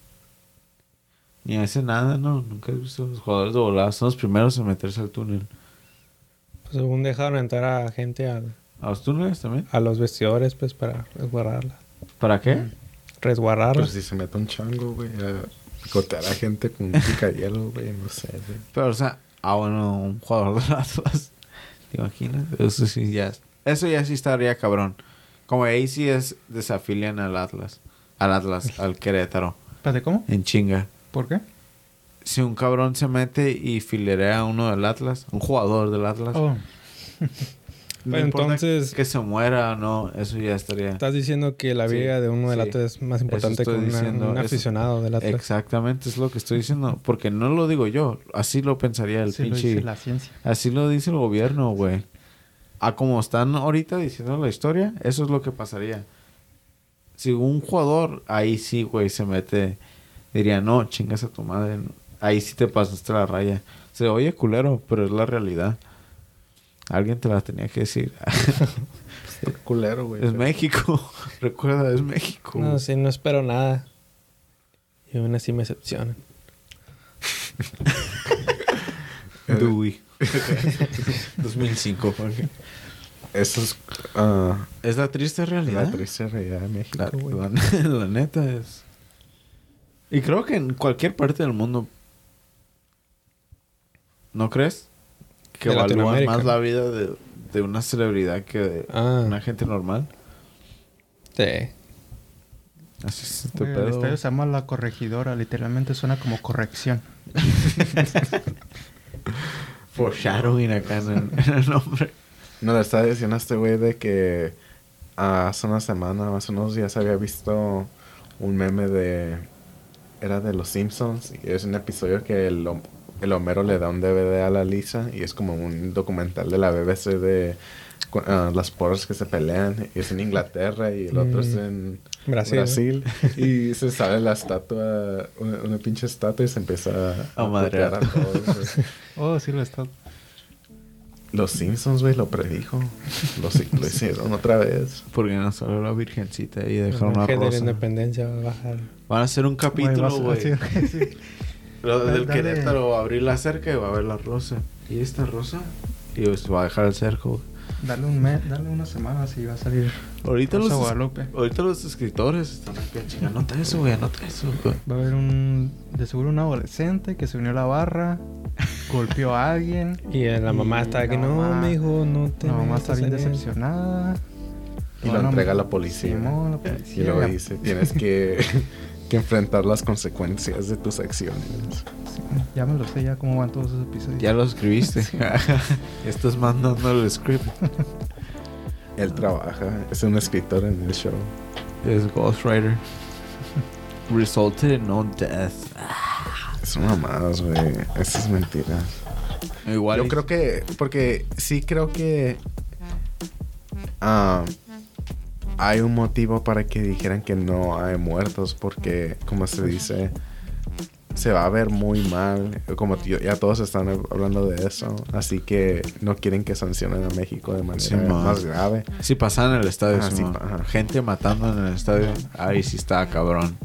Ni hace nada, ¿no? Nunca he visto los jugadores de volada. Son los primeros en meterse al túnel. pues, según dejaron entrar a gente al- ¿A los túneles también? a los vestidores, pues para resguardarla. ¿Para qué? resguardarlo. Pero si se mete un chango, güey, a picotear a gente con un picayelo, [LAUGHS] güey, no sé, güey. Pero, o sea, ah, bueno, un jugador de Atlas. [LAUGHS] ¿Te imaginas? Eso sí, ya. Eso ya sí estaría cabrón. Como ahí sí es, desafilian al Atlas. Al Atlas, al Querétaro. Espérate, ¿cómo? En chinga. ¿Por qué? Si un cabrón se mete y filerea a uno del Atlas, un jugador del Atlas, Oh, [LAUGHS] no entonces- que se muera o no, eso ya estaría. Estás diciendo que la Sí, vida de uno del sí. Atlas es más importante que una- diciendo, un eso- aficionado del Atlas. Exactamente, es lo que estoy diciendo. Porque no lo digo yo, así lo pensaría el sí lo pinche. dice la ciencia. Así lo dice el gobierno, güey. A como están ahorita diciendo la historia, eso es lo que pasaría. Si un jugador ahí sí, güey, se mete, diría, no, chingas a tu madre. Ahí sí te pasaste la raya. Se oye culero, pero es la realidad. Alguien te la tenía que decir. [LAUGHS] Culero, güey. es México. [LAUGHS] Recuerda, es México. No, sí, no espero nada. Y aún así me decepcionan. [LAUGHS] Dewey. 2005. porque- Eso es ah, Es la triste realidad. la triste realidad de México, La, güey. la- la neta es. Y creo que en cualquier parte del mundo. ¿No crees? Que evalúan más la vida de, de una celebridad que de Ah, una gente normal. sí. Así es este el pedo. estadio se llama La Corregidora. Literalmente suena como corrección. [LAUGHS] Foreshadowing acá en el, en el nombre. No, le estaba diciendo a este güey de que hace una semana, hace unos días había visto un meme de... Era de Los Simpsons y es un episodio que el, el Homero le da un DVD a la Lisa y es como un documental de la BBC de ah, las porras que se pelean y es en Inglaterra y el otro es Mm. en Brasil. Brasil [LAUGHS] y se sale la estatua, una, una pinche estatua y se empieza A madrear. putear a todos. [LAUGHS] Oh, sí lo está. Los Simpsons, güey, lo predijo. Lo, si- lo hicieron otra vez. Porque no solo la virgencita y dejaron una ángel de la rosa. independencia va a bajar. Van a hacer un capítulo, Güey, [LAUGHS] sí, sí. [LAUGHS] Lo del Dale. Querétaro va a abrir la cerca y va a ver la rosa. ¿Y esta rosa? Y pues va a dejar el cerco. Dale un mes, dale unas semanas y va a salir Ahorita Rosa los, Guadalupe. ahorita los escritores están aquí a chingar. Anota eso, güey, anota eso, güey. Va a haber un, de seguro un adolescente que se unió a la barra, golpeó a alguien. Y la mamá Y está que no, mamá- mijo, no te La mamá está bien en eso". decepcionada. Y lo Bueno, entrega a la policía. Simón, la Y policía. luego ya- dice, tienes que, [LAUGHS] que enfrentar las consecuencias de tus acciones. sí, ya me lo sé, ya cómo van todos esos episodios. Ya lo escribiste. [LAUGHS] [LAUGHS] Estás mandando el script. Él trabaja, es un escritor en el show. Es Ghostwriter. Resulted in no death. Son mamadas, güey. Eso es mentira. Igual. Yo creo que, porque sí creo que ah, hay un motivo para que dijeran que no hay muertos, porque como se dice, se va a ver muy mal, como tío- ya todos están hablando de eso, así que no quieren que sancionen a México de manera Sí, más grave. Si pasan en el estadio, Ajá, sí, Simón. ajá. gente matando en el estadio, ahí sí está cabrón.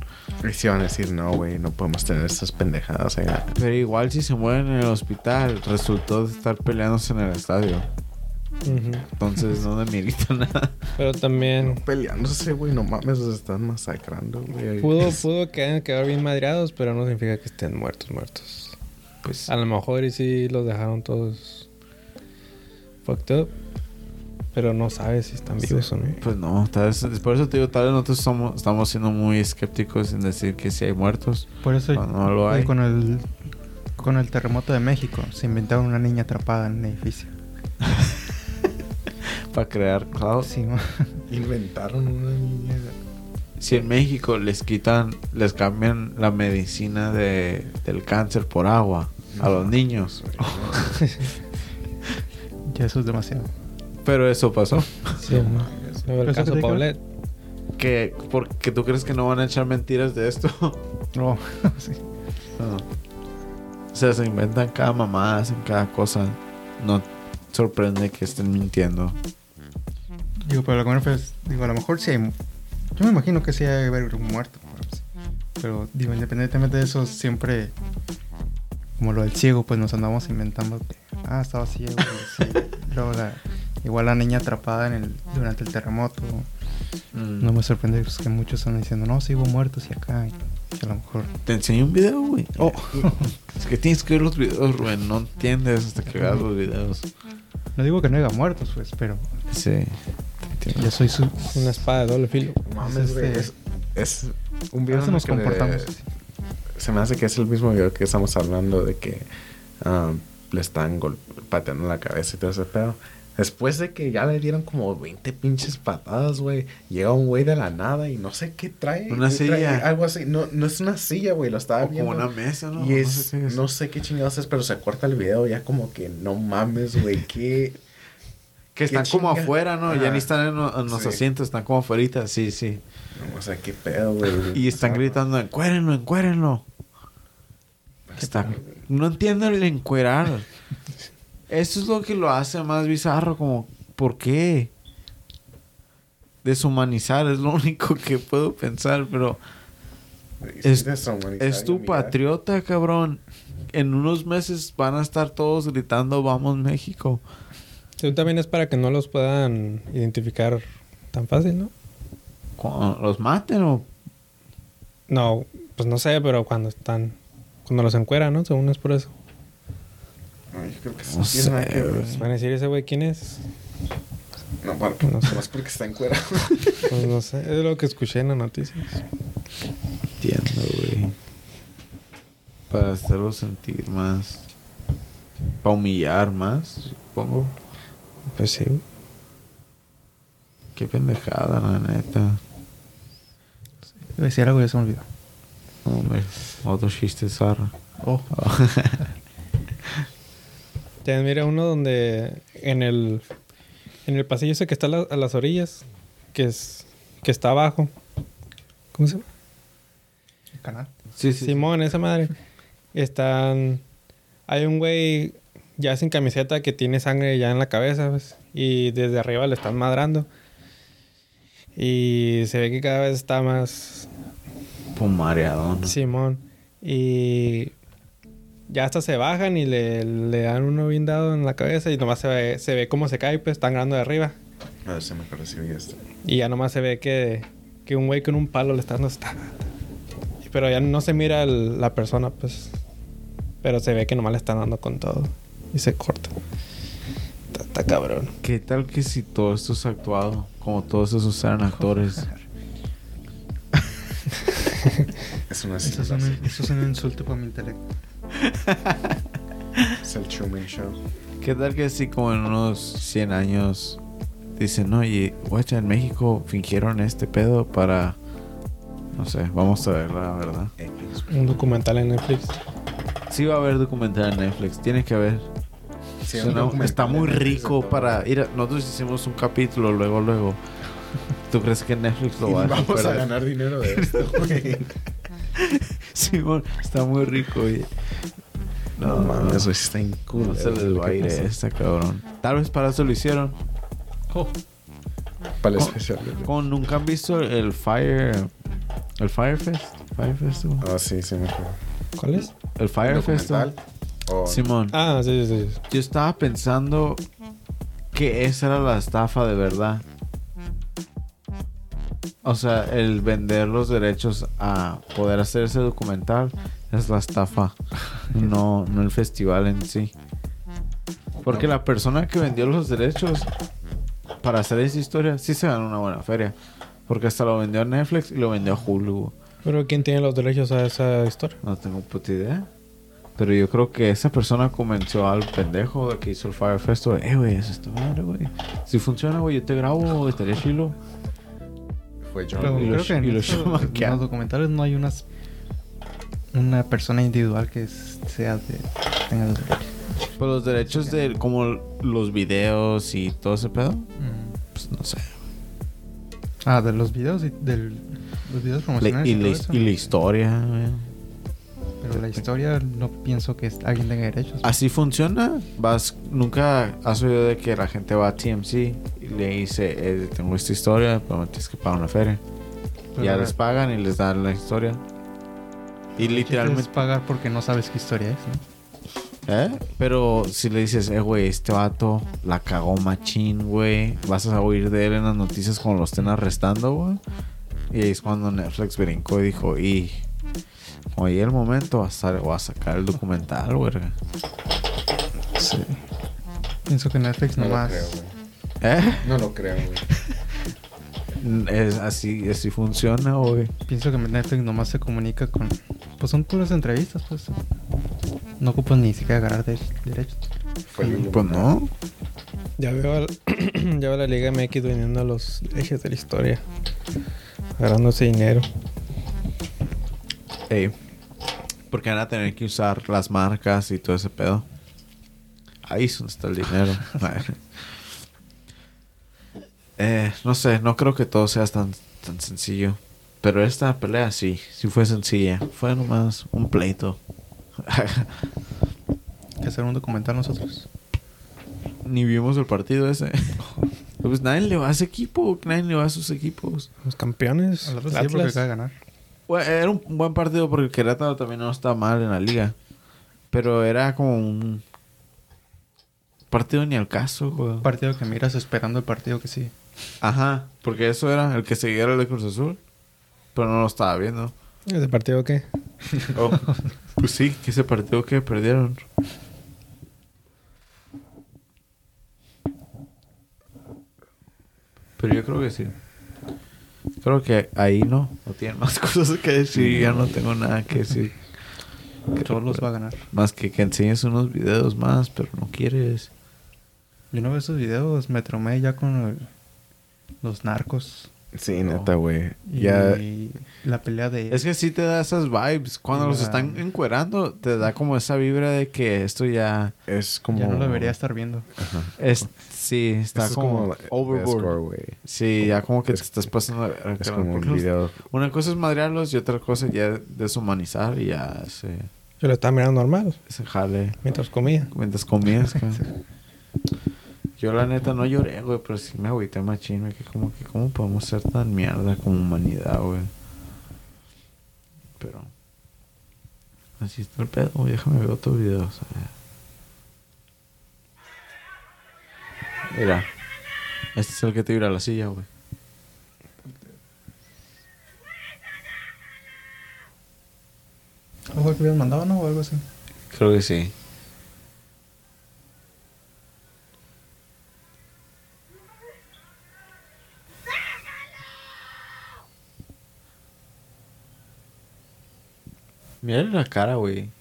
Y si van a decir, no, güey, no podemos tener estas pendejadas allá. Pero igual si se mueren en el hospital, resultó de estar peleándose en el estadio. Ujú. Entonces no demerita [LAUGHS] nada. Pero también Peleándose, güey, no mames, los están masacrando, güey. pudo, pudo que hayan quedado bien madreados, pero no significa que estén muertos, muertos. Pues A lo mejor y sí los dejaron todos fucked up. Pero no sabes si están vivos o no. Pues no, tal vez, por eso te digo, tal vez nosotros somos, estamos siendo muy escépticos en decir que si hay muertos. Por eso Cuando no lo hay. con el con el terremoto de México se inventaron una niña atrapada en un edificio. [LAUGHS] Para crear cloud. Sí, [LAUGHS] Inventaron una niña. Si en México les quitan, les cambian la medicina de, del cáncer por agua a los niños. [LAUGHS] ya eso es demasiado. Pero eso pasó. Sí, ¿no? El que caso. Paulette. que porque tú crees que no van a echar mentiras de esto. No, [LAUGHS] sí. No. O sea, se inventan cada mamá, hacen cada cosa. No sorprende que estén mintiendo. Digo, pero lo que me refiero es, digo, a lo mejor sí hay, yo me imagino que sí hay haber muerto. pues. Pero digo, independientemente de eso, siempre como lo del ciego, pues nos andamos inventando que ah, estaba ciego. sí. [LAUGHS] Luego la, igual la niña atrapada en el, durante el terremoto. Mm. No me sorprende pues, que muchos están diciendo, no, sí hubo muertos y acá. Y que a lo mejor. Te enseñé un video, güey. Oh. Es que tienes que ver los videos, Rubén. No entiendes hasta que veas los videos. No digo que no haya muertos, pues, pero Sí. Yo soy su. Una espada de doble filo. Mames, güey. Este- Es, es un video en nos que le- comportamos así. Se me hace que es el mismo video que estamos hablando de que ah, le están pateando la cabeza y todo ese pedo. Después de que ya le dieron como 20 pinches patadas, güey, llega un güey de la nada y no sé qué trae. Una güey, trae silla. algo así. No, no es una silla, güey, lo estaba O como viendo. una mesa, ¿no? Y No es, sé qué es. no sé qué chingados es, pero se corta el video ya como que no mames, güey, qué... Que están como afuera, ¿no? Ya ni están en, lo- en los Sí. asientos, están como afuera. Sí, sí. No, o sea, qué pedo, güey. Y están gritando, encuérenlo, encuérenlo. Está... No entiendo el encuerar. Eso es lo que lo hace más bizarro, como, ¿por qué? Deshumanizar es lo [LAUGHS] único que puedo pensar, pero es- es tu patriota, cabrón. En unos meses van a estar todos gritando, vamos México. Según también es para que no los puedan identificar tan fácil, ¿no? Los maten o... No, pues no sé, pero cuando están... Cuando los encueran, ¿no? Según es por eso. Ay, yo creo que No sí sé, que. Van a decir, ¿ese güey quién es? No, para, No sé. más porque está en cuera. [LAUGHS] Pues no sé, es lo que escuché en las noticias. Entiendo, güey. Para hacerlo sentir más... Para humillar más, supongo. Pues sí, güey. Qué pendejada, la neta. Iba a decir algo y ya se me olvidó. Hombre, otro chiste zarra. Oh, [LAUGHS] Ya, mira uno donde en el en el pasillo ese que está la- a las orillas, que es que está abajo. ¿Cómo se llama? el canal. Sí, sí. Simón, esa madre. Están hay un güey ya sin camiseta que tiene sangre ya en la cabeza, pues, y desde arriba le están madrando. Y se ve que cada vez está más Pues mareadón. Simón. Y ya hasta se bajan y le, le dan uno bien dado en la cabeza y nomás se ve, se ve cómo se cae, pues están grabando de arriba. A ver si me pareció y esto. Y ya nomás se ve que, que un güey con un palo le está dando esta- Pero ya no se mira el- la persona, pues. Pero se ve que nomás le están dando con todo. Y se corta. Está, está cabrón. ¿Qué tal que si todo esto es actuado? Como todos esos eran actores. [LAUGHS] Es una Eso es, un, eso es un insulto para mi intelecto. Es el Truman Show. ¿Qué tal que si como en unos 100 años dicen, oye, guacha, en México fingieron este pedo para... No sé, vamos a ver la verdad. Un documental en Netflix. Sí va a haber documental en Netflix, tiene que haber. Sí, Suena- un documental está muy rico para ir a- Nosotros hicimos un capítulo luego, luego. [LAUGHS] ¿Tú crees que Netflix lo va a vamos a ganar dinero de esto, [LAUGHS] güey. Simón, está muy rico, oye. No mames, güey, está en No se les va a ir esta, cabrón. Tal vez para eso lo hicieron. Oh, Para el Con- especial. Como nunca han visto el Fire... El Fire Fest. Fire Festival. Ah, sí, sí, me acuerdo. ¿Cuál es? El Fire Simón, Ah, sí, sí, sí. yo estaba pensando que esa era la estafa de verdad. O sea, el vender los derechos a poder hacer ese documental es la estafa, [LAUGHS] no, no el festival en sí. Porque la persona que vendió los derechos para hacer esa historia sí se ganó una buena feria. Porque hasta lo vendió a Netflix y lo vendió a Hulu. Pero ¿quién tiene los derechos a esa historia? No tengo puta idea. Pero yo creo que esa persona convenció al pendejo de que hizo el Fire Festival. Eh, güey, eso está madre, güey. Si funciona, güey, yo te grabo, estaría chilo. Fue John. pero y lo creo sh- que en, y lo eso- chamaquean. en los documentales no hay unas una persona individual que sea de tenga los derechos. Pues los derechos de como los videos y todo ese pedo, Mm. pues no sé. Ah, de los videos y del los videos Le- promocionales y, y, la, y la historia, güey. Pero la historia no pienso que alguien tenga derechos. Así funciona. Vas, nunca has oído de que la gente va a TMC y le dice, eh, tengo esta historia, pero me tienes que pagar una feria. Pero ya les pagan y les dan la historia. Y literalmente es pagar porque no sabes qué historia es, ¿no? ¿Eh? Pero si le dices, eh, güey, este vato la cagó machín, güey. Vas a oír de él en las noticias cuando lo estén arrestando, güey. Y ahí es cuando Netflix brincó y dijo, y... Oye, el momento va a, estar, a sacar el documental, güey. Sí. Pienso que Netflix No lo nomás. creo, güey. ¿Eh? No lo creo, güey. [LAUGHS] Es así, así funciona, güey. Pienso que Netflix nomás se comunica con. Pues son puras entrevistas, pues. No ocupan ni siquiera ganar de- derechos. Fue el Pues no. Ya veo, al- [CLEARS THROAT] ya veo a la Liga MX vendiendo los ejes de la historia. Agarrando ese dinero. Ey. Porque van a tener que usar las marcas y todo ese pedo. Ahí es donde está el dinero. [LAUGHS] [LAUGHS] eh, no sé, no creo que todo sea tan, tan sencillo. Pero esta pelea sí, sí fue sencilla. Fue nomás un pleito. [LAUGHS] Que hacer un documental nosotros. Ni vimos el partido ese. pues nadie le va a ese equipo, nadie le va a sus equipos. Los campeones. Sí, porque Atlas. acaba de ganar. Bueno, era un buen partido porque el Querétaro también no está mal en la liga. Pero era como un partido ni al caso, güey. Un partido que miras esperando el partido que sí. Ajá, porque eso era el que seguía el de Cruz Azul. Pero no lo estaba viendo. ¿Ese partido qué? Oh, pues sí, que ese partido que perdieron. Pero yo creo que sí. Creo que ahí no. No tienen más [LAUGHS] cosas que decir. Ya no tengo nada que decir. Todos los va a ganar. Más que que enseñes unos videos más, pero no quieres. Yo no veo esos videos. Me tromé ya con el- los narcos. Sí, No. neta, güey. Y Ya. la pelea de. Es que sí te da esas vibes. Cuando los La- están encuerando, te da como esa vibra de que esto ya... Es como. Ya no lo debería estar viendo. Ajá. Es, sí, está es como, de overboard. score, güey. Sí, ya como que Es- te estás pasando... a- a- Es como un video. Una cosa es madrearlos y otra cosa ya deshumanizar y ya se, Yo lo estaba mirando normal. se jale Mientras comía. mientras comías. [LAUGHS] Yo la neta no lloré, güey, pero sí me agüité machín, güey, que como que cómo podemos ser tan mierda como humanidad, güey. Pero... Así está el pedo, güey. Déjame ver otros videos, a ver. Mira. Este es el que te vira la silla, güey. ¿Algo que habías mandado, no? O algo así. Creo que sí. Mira la cara, güey.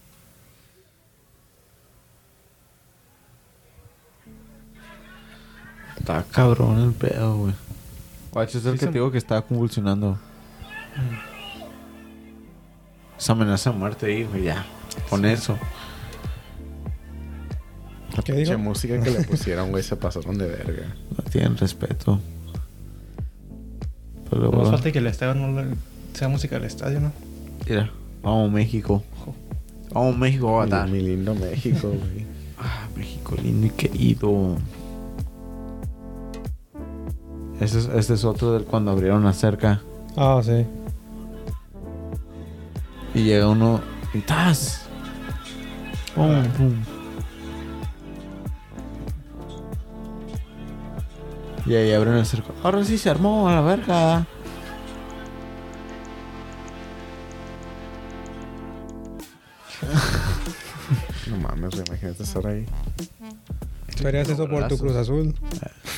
Está cabrón el pedo, güey. Guacho, es el Sí que se- te digo que está convulsionando. Esa amenaza de muerte ahí, güey, ya. Con eso. ¿Qué Pinche dijo? música que le [LAUGHS] pusieron, güey, se pasaron de verga. No tienen respeto. Pero Más bueno, falta que el estadio no le- sea música del estadio, ¿no? mira, vamos México. Vamos México, Mi, Avatar. mi lindo México, güey. [LAUGHS] Ah, México lindo y querido. Este es, este es otro del cuando abrieron la cerca. Ah, sí. Y llega uno y ¡tas! Pum, pum. Y ahí abren el cerco. Ahora sí se armó a la verga. [LAUGHS] No mames, imagínate estar ahí. ¿Tú harías eso por tu. Cruz Azul?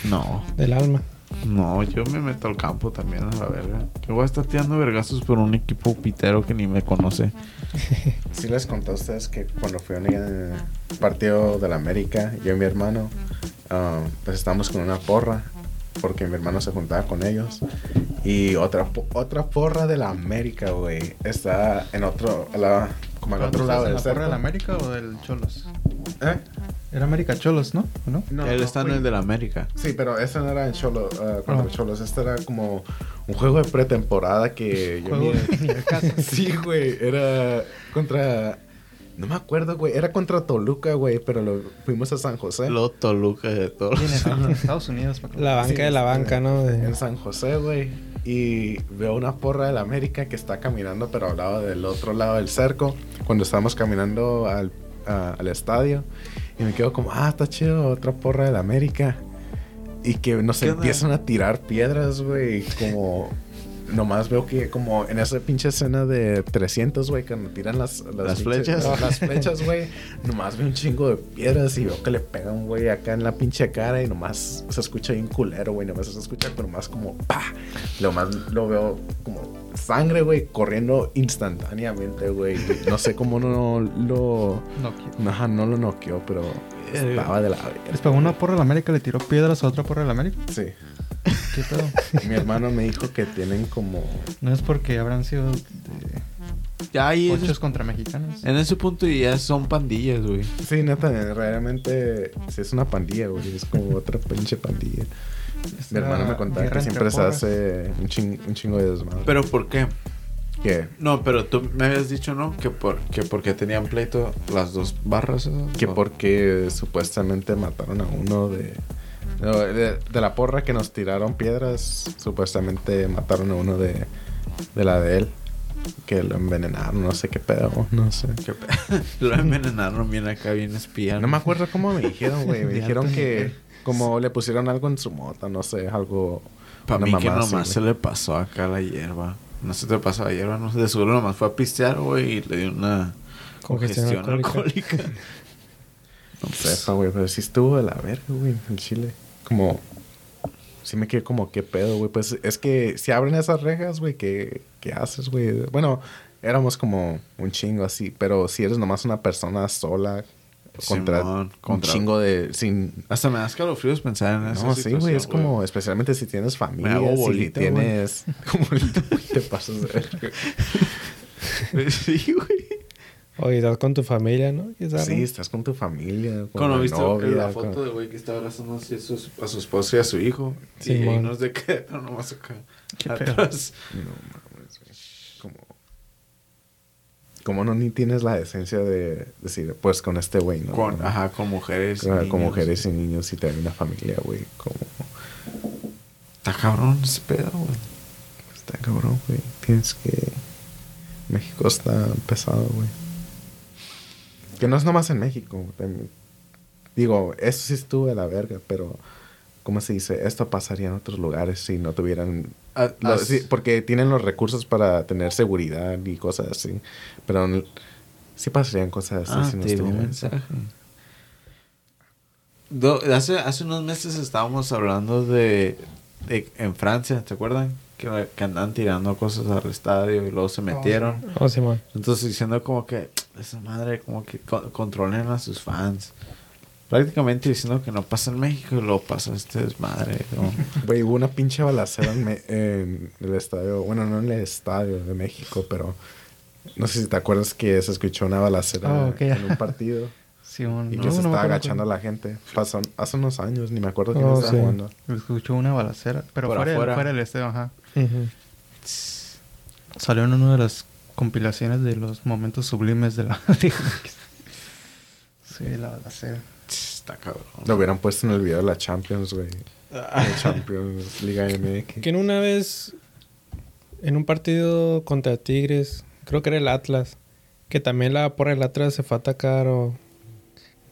No, Del alma. No, yo me meto al campo también a la verga. Yo voy a estar tirando vergazos por un equipo pitero que ni me conoce. Sí les conté a ustedes que cuando fui a un partido de la América, yo y mi hermano, ah, pues estábamos con una porra, porque mi hermano se juntaba con ellos. Y otra, otra porra de la América, güey, está en otro, la- como al otro lado ¿En del la cerco. del América o del Cholos? ¿Eh? Era América Cholos, ¿no? ¿O no? No, Él no, está en el de la América. Sí, pero este no era en Cholo, ah, contra Ah. Cholos. Este era como un juego de pretemporada que yo [LAUGHS] casa. [LAUGHS] Sí, güey. Era contra. No me acuerdo, güey. Era contra Toluca, güey. Pero lo fuimos a San José. Lo Toluca de todos. Viene en [LAUGHS] Estados Unidos. La banca Sí, de la este, banca, ¿no? De- En San José, güey. Y veo una porra de la América que está caminando, pero al lado del otro lado del cerco. Cuando estábamos caminando al, a- al estadio y me quedo como, ah, está chido, otra porra del América. Y que, no sé, ¿Qué onda? empiezan a tirar piedras, güey, como... Nomás veo que como en esa pinche escena de 300, güey, cuando tiran las... Las flechas. no, las [LAUGHS] flechas, güey. Nomás veo un chingo de piedras y veo que le pega un güey acá en la pinche cara y nomás se escucha bien culero, güey. Nomás se escucha, pero más como pa. Lo más lo veo como sangre, güey, corriendo instantáneamente, güey. No sé cómo no lo. No, Ajá, no lo noqueó, pero estaba de la Les pegó una porra de la América, le tiró piedras a otra porra de la América. Sí. ¿Qué pedo? Mi hermano me dijo que tienen como. No es porque habrán sido de Ya ahí es- ochos contra mexicanos. en ese punto ya son pandillas, güey. Sí, neta, realmente sí es una pandilla, güey. Es como otra pinche pandilla. Es Mi hermano me contaba que siempre se hace un, ching- un chingo de desmadre. Pero ¿por qué? que, No, pero tú me habías dicho, ¿no? Que, por, que porque tenían pleito las dos barras esas. que ¿o? porque supuestamente mataron a uno de, no, de. de la porra que nos tiraron piedras. Supuestamente mataron a uno de. De la de él. Que lo envenenaron, no sé qué pedo, no sé. Que pe- [LAUGHS] Lo envenenaron bien acá, bien espía. No me acuerdo cómo me dijeron, güey. [LAUGHS] Me dijeron que. Como le pusieron algo en su mota, no sé, algo. Para mí que así, nomás güey. se le pasó acá la hierba. No se te pasó la hierba, no sé. De seguro nomás fue a pistear, güey, y le dio una Congestión congestión alcohólica. alcohólica. [LAUGHS] No sepa, güey, pero sí estuvo de la verga, güey, en Chile. Como. Sí me quedé como, ¿qué pedo, güey? Pues es que si abren esas rejas, güey, ¿qué, ¿qué haces, güey? Bueno, éramos como un chingo así, pero si eres nomás una persona sola contra Simón, un contra- chingo de. sin. Hasta me da escalofríos pensar en eso. No, sí, güey, es como, especialmente si tienes familia, hago si bolita, güey. tienes. [LAUGHS] Como te pasas de [LAUGHS] sí, güey. Oye, estás con tu familia, ¿no? Sí, estás con tu familia, con Cuando la viste novia, la con- foto de güey que estaba abrazando así a su, a su esposo y a su hijo. Sí, y no sé qué, pero nomás acá. Qué pedo. atrás. No mames, güey. Como. Como no ni tienes la decencia de decir, pues con este güey, ¿no? Con, No. ajá, con mujeres. y Con, niños. con mujeres y niños y tener una familia, güey. Como. Está cabrón ese pedo, güey. Está cabrón, güey. Tienes que. México está pesado, güey. Que no es nomás en México. Digo, eso sí estuvo de la verga, pero. ¿Cómo se dice? Esto pasaría en otros lugares si no tuvieran Ah, ah, sí, porque tienen los recursos para tener seguridad y cosas así. Pero sí pasarían cosas así Ah, si no estuvieran. mensaje. Do- hace, hace unos meses estábamos hablando de, de- en Francia, ¿te acuerdan? Que, que andan tirando cosas al estadio y luego se metieron. Oh, Simón. Entonces diciendo como que esa madre como que co- controlen a sus fans. Prácticamente diciendo que no pasa en México y luego pasa este desmadre. [LAUGHS] Güey, hubo una pinche balacera en, en el estadio. Bueno, no en el estadio de México, pero no sé si te acuerdas que se escuchó una balacera Ah, ok. en un partido [LAUGHS] Sí, un- y no, que se no estaba agachando cuándo. la gente. Pasó hace unos años, ni me acuerdo quién Oh, estaba sí. jugando. Escuchó una balacera, pero Por fuera, afuera. fuera del estadio, ajá. Salió en una de las compilaciones de los momentos sublimes de la. [LAUGHS] Sí, la balacera. Está cabrón. Lo hubieran puesto en el video de la Champions, güey. Ah. La Champions, Liga MX. Que en una vez, en un partido contra Tigres, creo que era el Atlas, que también la porra del Atlas se fue a atacar o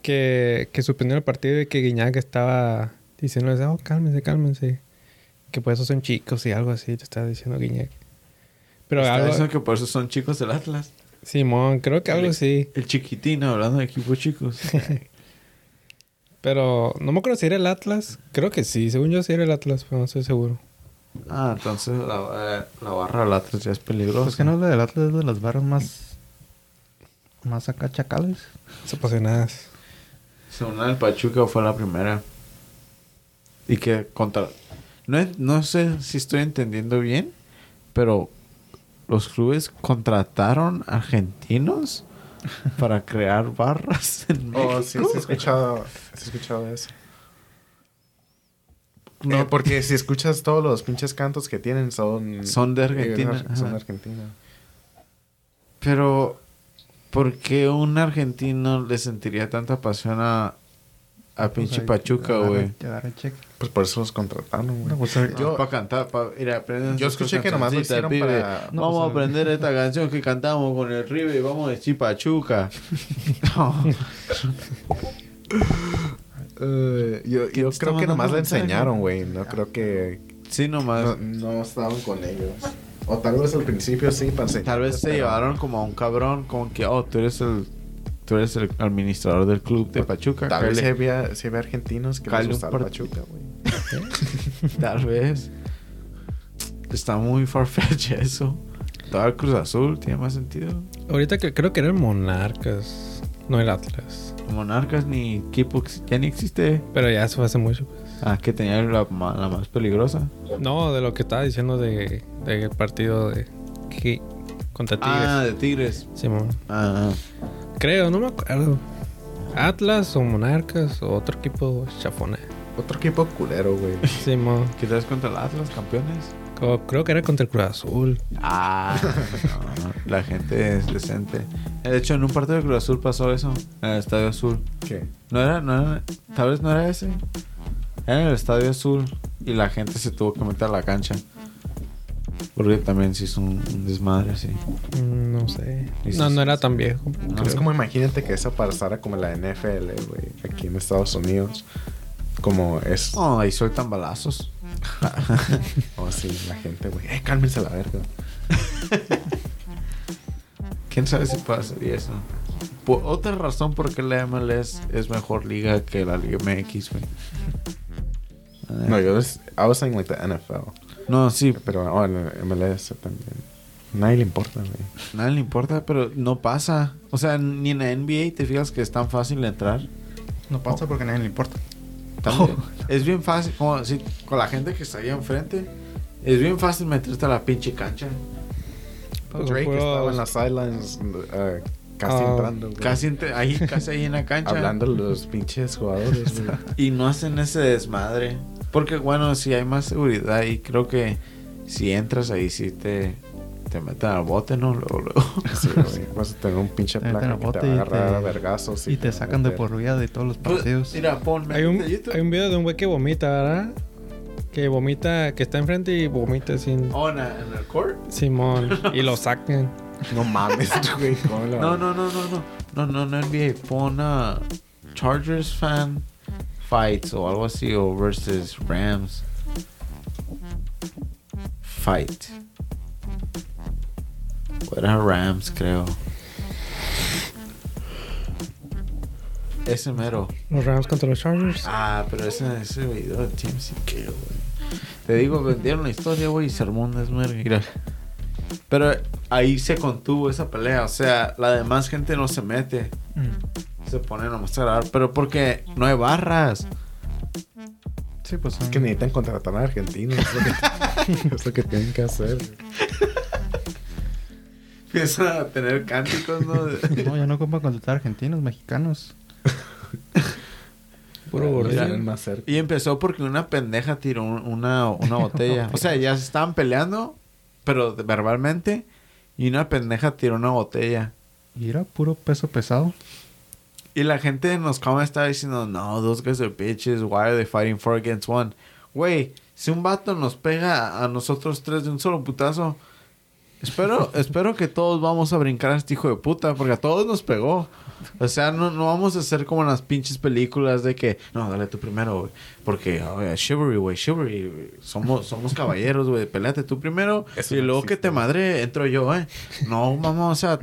que, que suspendió el partido y que Guiñac estaba diciéndoles, oh, cálmense, cálmense. Que por eso son chicos y algo así, te estaba diciendo Guiñac. Pero Está algo... eso que por eso son chicos del Atlas. Simón, creo que algo así. El chiquitino, hablando de equipos chicos. [LAUGHS] Pero no me acuerdo si era el Atlas. Creo que sí, según yo sí era el Atlas, pero no estoy seguro. ah, entonces la, eh, la barra del Atlas ya es peligrosa. Pues que no es la del Atlas, es de las barras más. Más acá chacales. Desapasionadas. Según la del Pachuca fue la primera. Y que contra... No, no sé si estoy entendiendo bien, pero los clubes contrataron argentinos para [LAUGHS] crear barras en México. Oh, sí, sí he escuchado, sí he escuchado eso. No. Eh, porque si escuchas todos los pinches cantos que tienen son... Son de Argentina, Eh, son de Argentina. Pero, ¿por qué un argentino le sentiría tanta pasión a, a pinche Pues ahí, Pachuca, güey? te cheque. Pues por eso los contrataron, güey. No, pues, ahorita- Yo- para cantar, para ir a aprender. Yo escuché que nomás lo hicieron pibe. para- No, vamos pues, a aprender esta canción que cantamos con el Ribe y vamos a decir Pachuca. [LAUGHS] No. Eh, yo ¿Quién yo creo que nomás le mensaje? enseñaron, güey. No creo que... Sí, nomás. No, no estaban con ellos. O tal vez al principio sí, para enseñar. Tal vez se llevaron como a un cabrón, como que, oh, tú eres el, tú eres el administrador del club de Pachuca. Tal vez sí había, sí había argentinos que les gustaba. Pachuca, güey. [LAUGHS] Tal vez. Está muy farfetch eso. Todo el Cruz Azul tiene más sentido. Ahorita que, creo que era el Monarcas, no el Atlas. Monarcas ni equipo ya ni existe. Pero ya eso fue hace mucho. pues. Ah, que tenía la, la más peligrosa. No, de lo que estaba diciendo de, de el partido de que contra Tigres. Ah, de Tigres. Simón. Ah, Creo, no me acuerdo. Atlas o Monarcas o otro equipo chafone. Otro equipo culero, güey. Simón. ¿qué tal contra el Atlas, campeones? Co- Creo que era contra el Cruz Azul. Ah, [LAUGHS] no, la gente es decente. De hecho, en un partido de Cruz Azul pasó eso, en el Estadio Azul. ¿Qué? No era, no era, tal vez no era ese. Era en el Estadio Azul y la gente se tuvo que meter a la cancha. Porque también se hizo un, un desmadre así. Mm, No sé. Sí, sí, No, sí, no era sí. tan viejo. No, Es como imagínate que eso pasara como la NFL, güey. Aquí en Estados Unidos. Como es... Oh, ahí sueltan balazos. [LAUGHS] Oh, sí, la gente, güey. Eh, cálmense la verga. [LAUGHS] ¿Quién sabe si pasaría eso? Por otra razón por qué la MLS es mejor liga que la Liga MX, güey. No, yo was, I was saying like the NFL. No, sí, Pero oh, en el MLS también. Nadie le importa, güey. Nadie le importa, pero no pasa. O sea, ni en la NBA te fijas que es tan fácil entrar. No pasa porque a nadie le importa. También. [LAUGHS] Es bien fácil, como si con la gente que está ahí enfrente, es bien fácil meterte a la pinche cancha. Pues, Drake estaba en las sidelines uh, casi Ah, entrando, güey. Casi entre- ahí, casi ahí en la cancha. Hablando de los pinches jugadores, güey. [LAUGHS] Y no hacen ese desmadre. Porque bueno, si hay más seguridad y creo que si entras ahí sí te, te meten al bote, ¿no? Luego, luego. [LAUGHS] Sí, [LAUGHS] güey. Vas a tener un pinche Te meten placa al que te bote va a y agarrar te- a vergazos. Y te va a sacan de por vida de todos los Pues, partidos. mira, pon, Hay un, YouTube. hay un video de un güey que vomita, ¿verdad? Que vomita, que está enfrente y vomita sin Oh, en, en el court. Simón. y lo sacan. [LAUGHS] No mames, güey. ¿cómo lo- No, no, no, no, no. No, no, no NBA. Pon a Chargers fan fights o algo así o versus Rams. Fight. O Era Rams, creo. Ese mero. Los Rams contra los Chargers. Ah, pero ese, ese video de TMC, ¿qué, güey? Te digo, vendieron la historia, güey, y se armó un. Mira. Pero ahí se contuvo esa pelea. O sea, la demás gente no se mete. Mm. Se ponen a mostrar. Pero porque no hay barras. Sí, pues Es que necesitan contratar a argentinos. Es lo que, [LAUGHS] es lo que tienen que hacer. Empiezan a tener cánticos, ¿no? [LAUGHS] No, ya no ocupan contratar argentinos, mexicanos. [LAUGHS] Puro más cerca. y empezó porque una pendeja tiró un- una, una [LAUGHS] botella. o sea, ya se estaban peleando, pero verbalmente. Y una pendeja tiró una botella. Y era puro peso pesado. Y la gente en los comments estaba diciendo, no, those guys are bitches, why are they fighting four against one? Güey, si un vato nos pega a nosotros tres de un solo putazo, espero, espero que todos vamos a brincar a este hijo de puta, porque a todos nos pegó. O sea, no, no vamos a hacer como en las pinches películas de que, no, dale tú primero, güey. Porque, oh, yeah, chivalry, güey, chivalry. Somos, somos caballeros, güey. Peleate tú primero. Eso y no luego que te madre, entro yo, eh. No, vamos, o sea,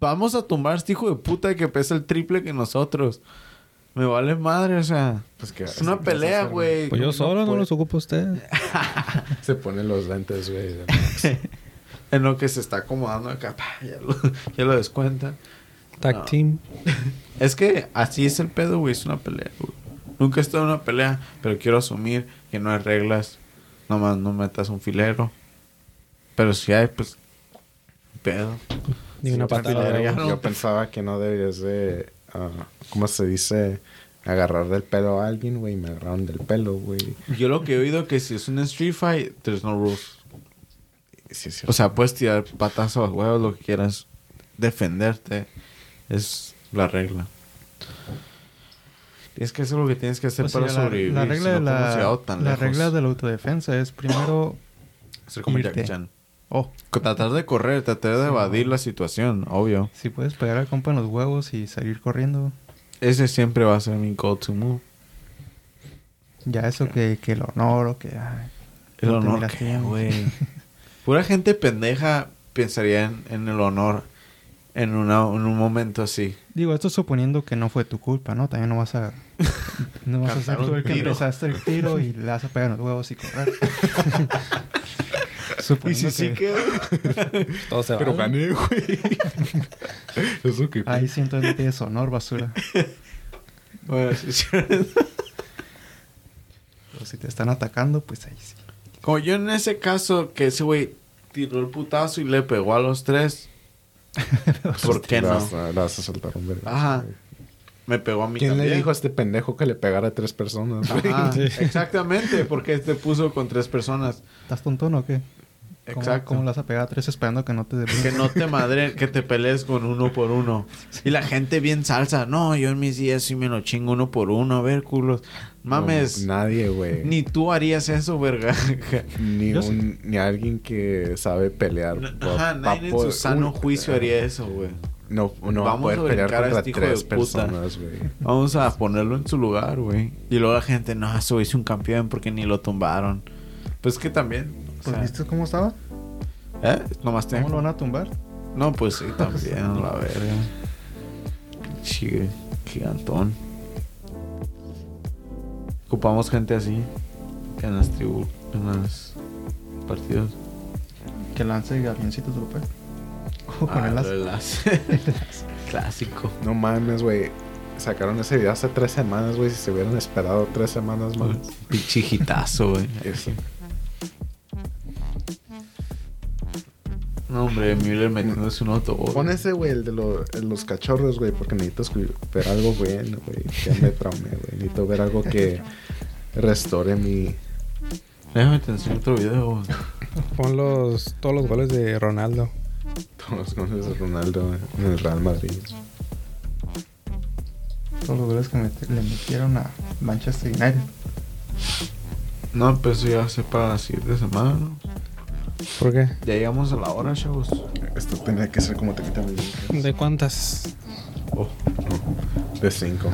vamos a tumbar a este hijo de puta que pesa el triple que nosotros. Me vale madre, o sea. Pues que Es una ¿qué vas a pelea, güey. Pues yo solo, no los ocupo ustedes. [LAUGHS] Se ponen los lentes, güey. [LAUGHS] En lo que se está acomodando acá, ya lo, ya lo descuenta. Tag No. team. [LAUGHS] Es que así es el pedo, güey. Es una pelea, güey. Nunca he estado en una pelea, pero quiero asumir que no hay reglas. Nomás no metas un filero. Pero si hay, pues. Pedo. Ni una yo patada. no. Yo pensaba que no debías de... ah, ¿Cómo se dice? Agarrar del pelo a alguien, güey. Me agarraron del pelo, güey. Yo lo que he oído que si es un street fight, there's no rules. Sí, sí. O sea, puedes tirar patas a huevos, lo que quieras. Defenderte. Es la regla. Es que eso es lo que tienes que hacer Pues para la- sobrevivir. La, regla, si de no, ¿cómo has la, tan la regla de la autodefensa es primero... Ser como irte. Jackie Chan. Oh, Tratar de correr, tratar de Sí, evadir no. la situación, obvio. si puedes pegar al compa en los huevos y salir corriendo, Ese siempre va a ser mi go-to move. ya eso que, que el honor o que... ay, El no honor, miras ¿qué, bien. güey? [LAUGHS] Pura gente pendeja pensaría en, en el honor en, una, en un momento así. Digo, esto suponiendo que no fue tu culpa, ¿no? También no vas a... [LAUGHS] No vas a ser tú el que empezaste el tiro y le vas a pegar los huevos y correr. [LAUGHS] Suponiendo que... quedó. [LAUGHS] Todo se Pero vale. gané, güey. Eso que... Ahí sí entonces no tienes honor, basura. Bueno, sí, sí. Pero si te están atacando, pues ahí sí. Como yo en ese caso, que ese güey tiró el putazo y le pegó a los tres. [LAUGHS] ¿Por qué no? vas a- le vas a soltar un vergazo, Ajá. Me pegó a mí ¿Quién también. le dijo a este pendejo que le pegara a tres personas? Ajá, [LAUGHS] exactamente, porque este puso con tres personas. ¿Estás tontón o qué? ¿Cómo- Exacto. ¿Cómo le vas a pegar a tres esperando que no te Que no te [LAUGHS] madre, que te pelees con uno por uno. Y la gente bien salsa. No, yo en mis días sí me lo chingo uno por uno. A ver, culos. Mames. No, nadie, güey. Ni, Ni tú harías eso, verga. [LAUGHS] Sí. un, ni alguien que sabe pelear. va- Ajá, nadie en por- su sano juicio haría eso, güey. No, no va a Vamos poder a pelear contra este tres personas, güey. Vamos a ponerlo en su lugar, güey. Y luego la gente, no, eso hizo un campeón porque ni lo tumbaron. Pues que también. Pues sea, ¿viste cómo estaba? ¿Eh? Nomás te... ¿Cómo lo van a tumbar? No, pues sí, también, [LAUGHS] la verga. Chigue, gigantón. Ocupamos gente así en las tribus, en los partidos. Que lance avioncitos de papel. O con Ah, el lazo. [LAUGHS] Clásico. No mames, güey. Sacaron ese video hace tres semanas, güey. Si se hubieran esperado tres semanas más. Pichijitazo, güey. Eso. No, hombre, Müller metiéndose un autobús. Pon ese, güey, el de lo- el los cachorros, güey, porque necesito ver algo bueno, güey. Ya me traumé, güey. Necesito ver algo que restore mi... Déjame te enseño otro video. güey. Pon los, todos los goles de Ronaldo. Todos los goles de Ronaldo en el Real Madrid. Todos los goles que met- le metieron a Manchester United. No, pues eso ya ser para la siguiente semana, ¿no? ¿Por qué? Ya llegamos a la hora, chavos. Esto tendría que ser como te quitan el ¿De cuántas? Oh. De cinco.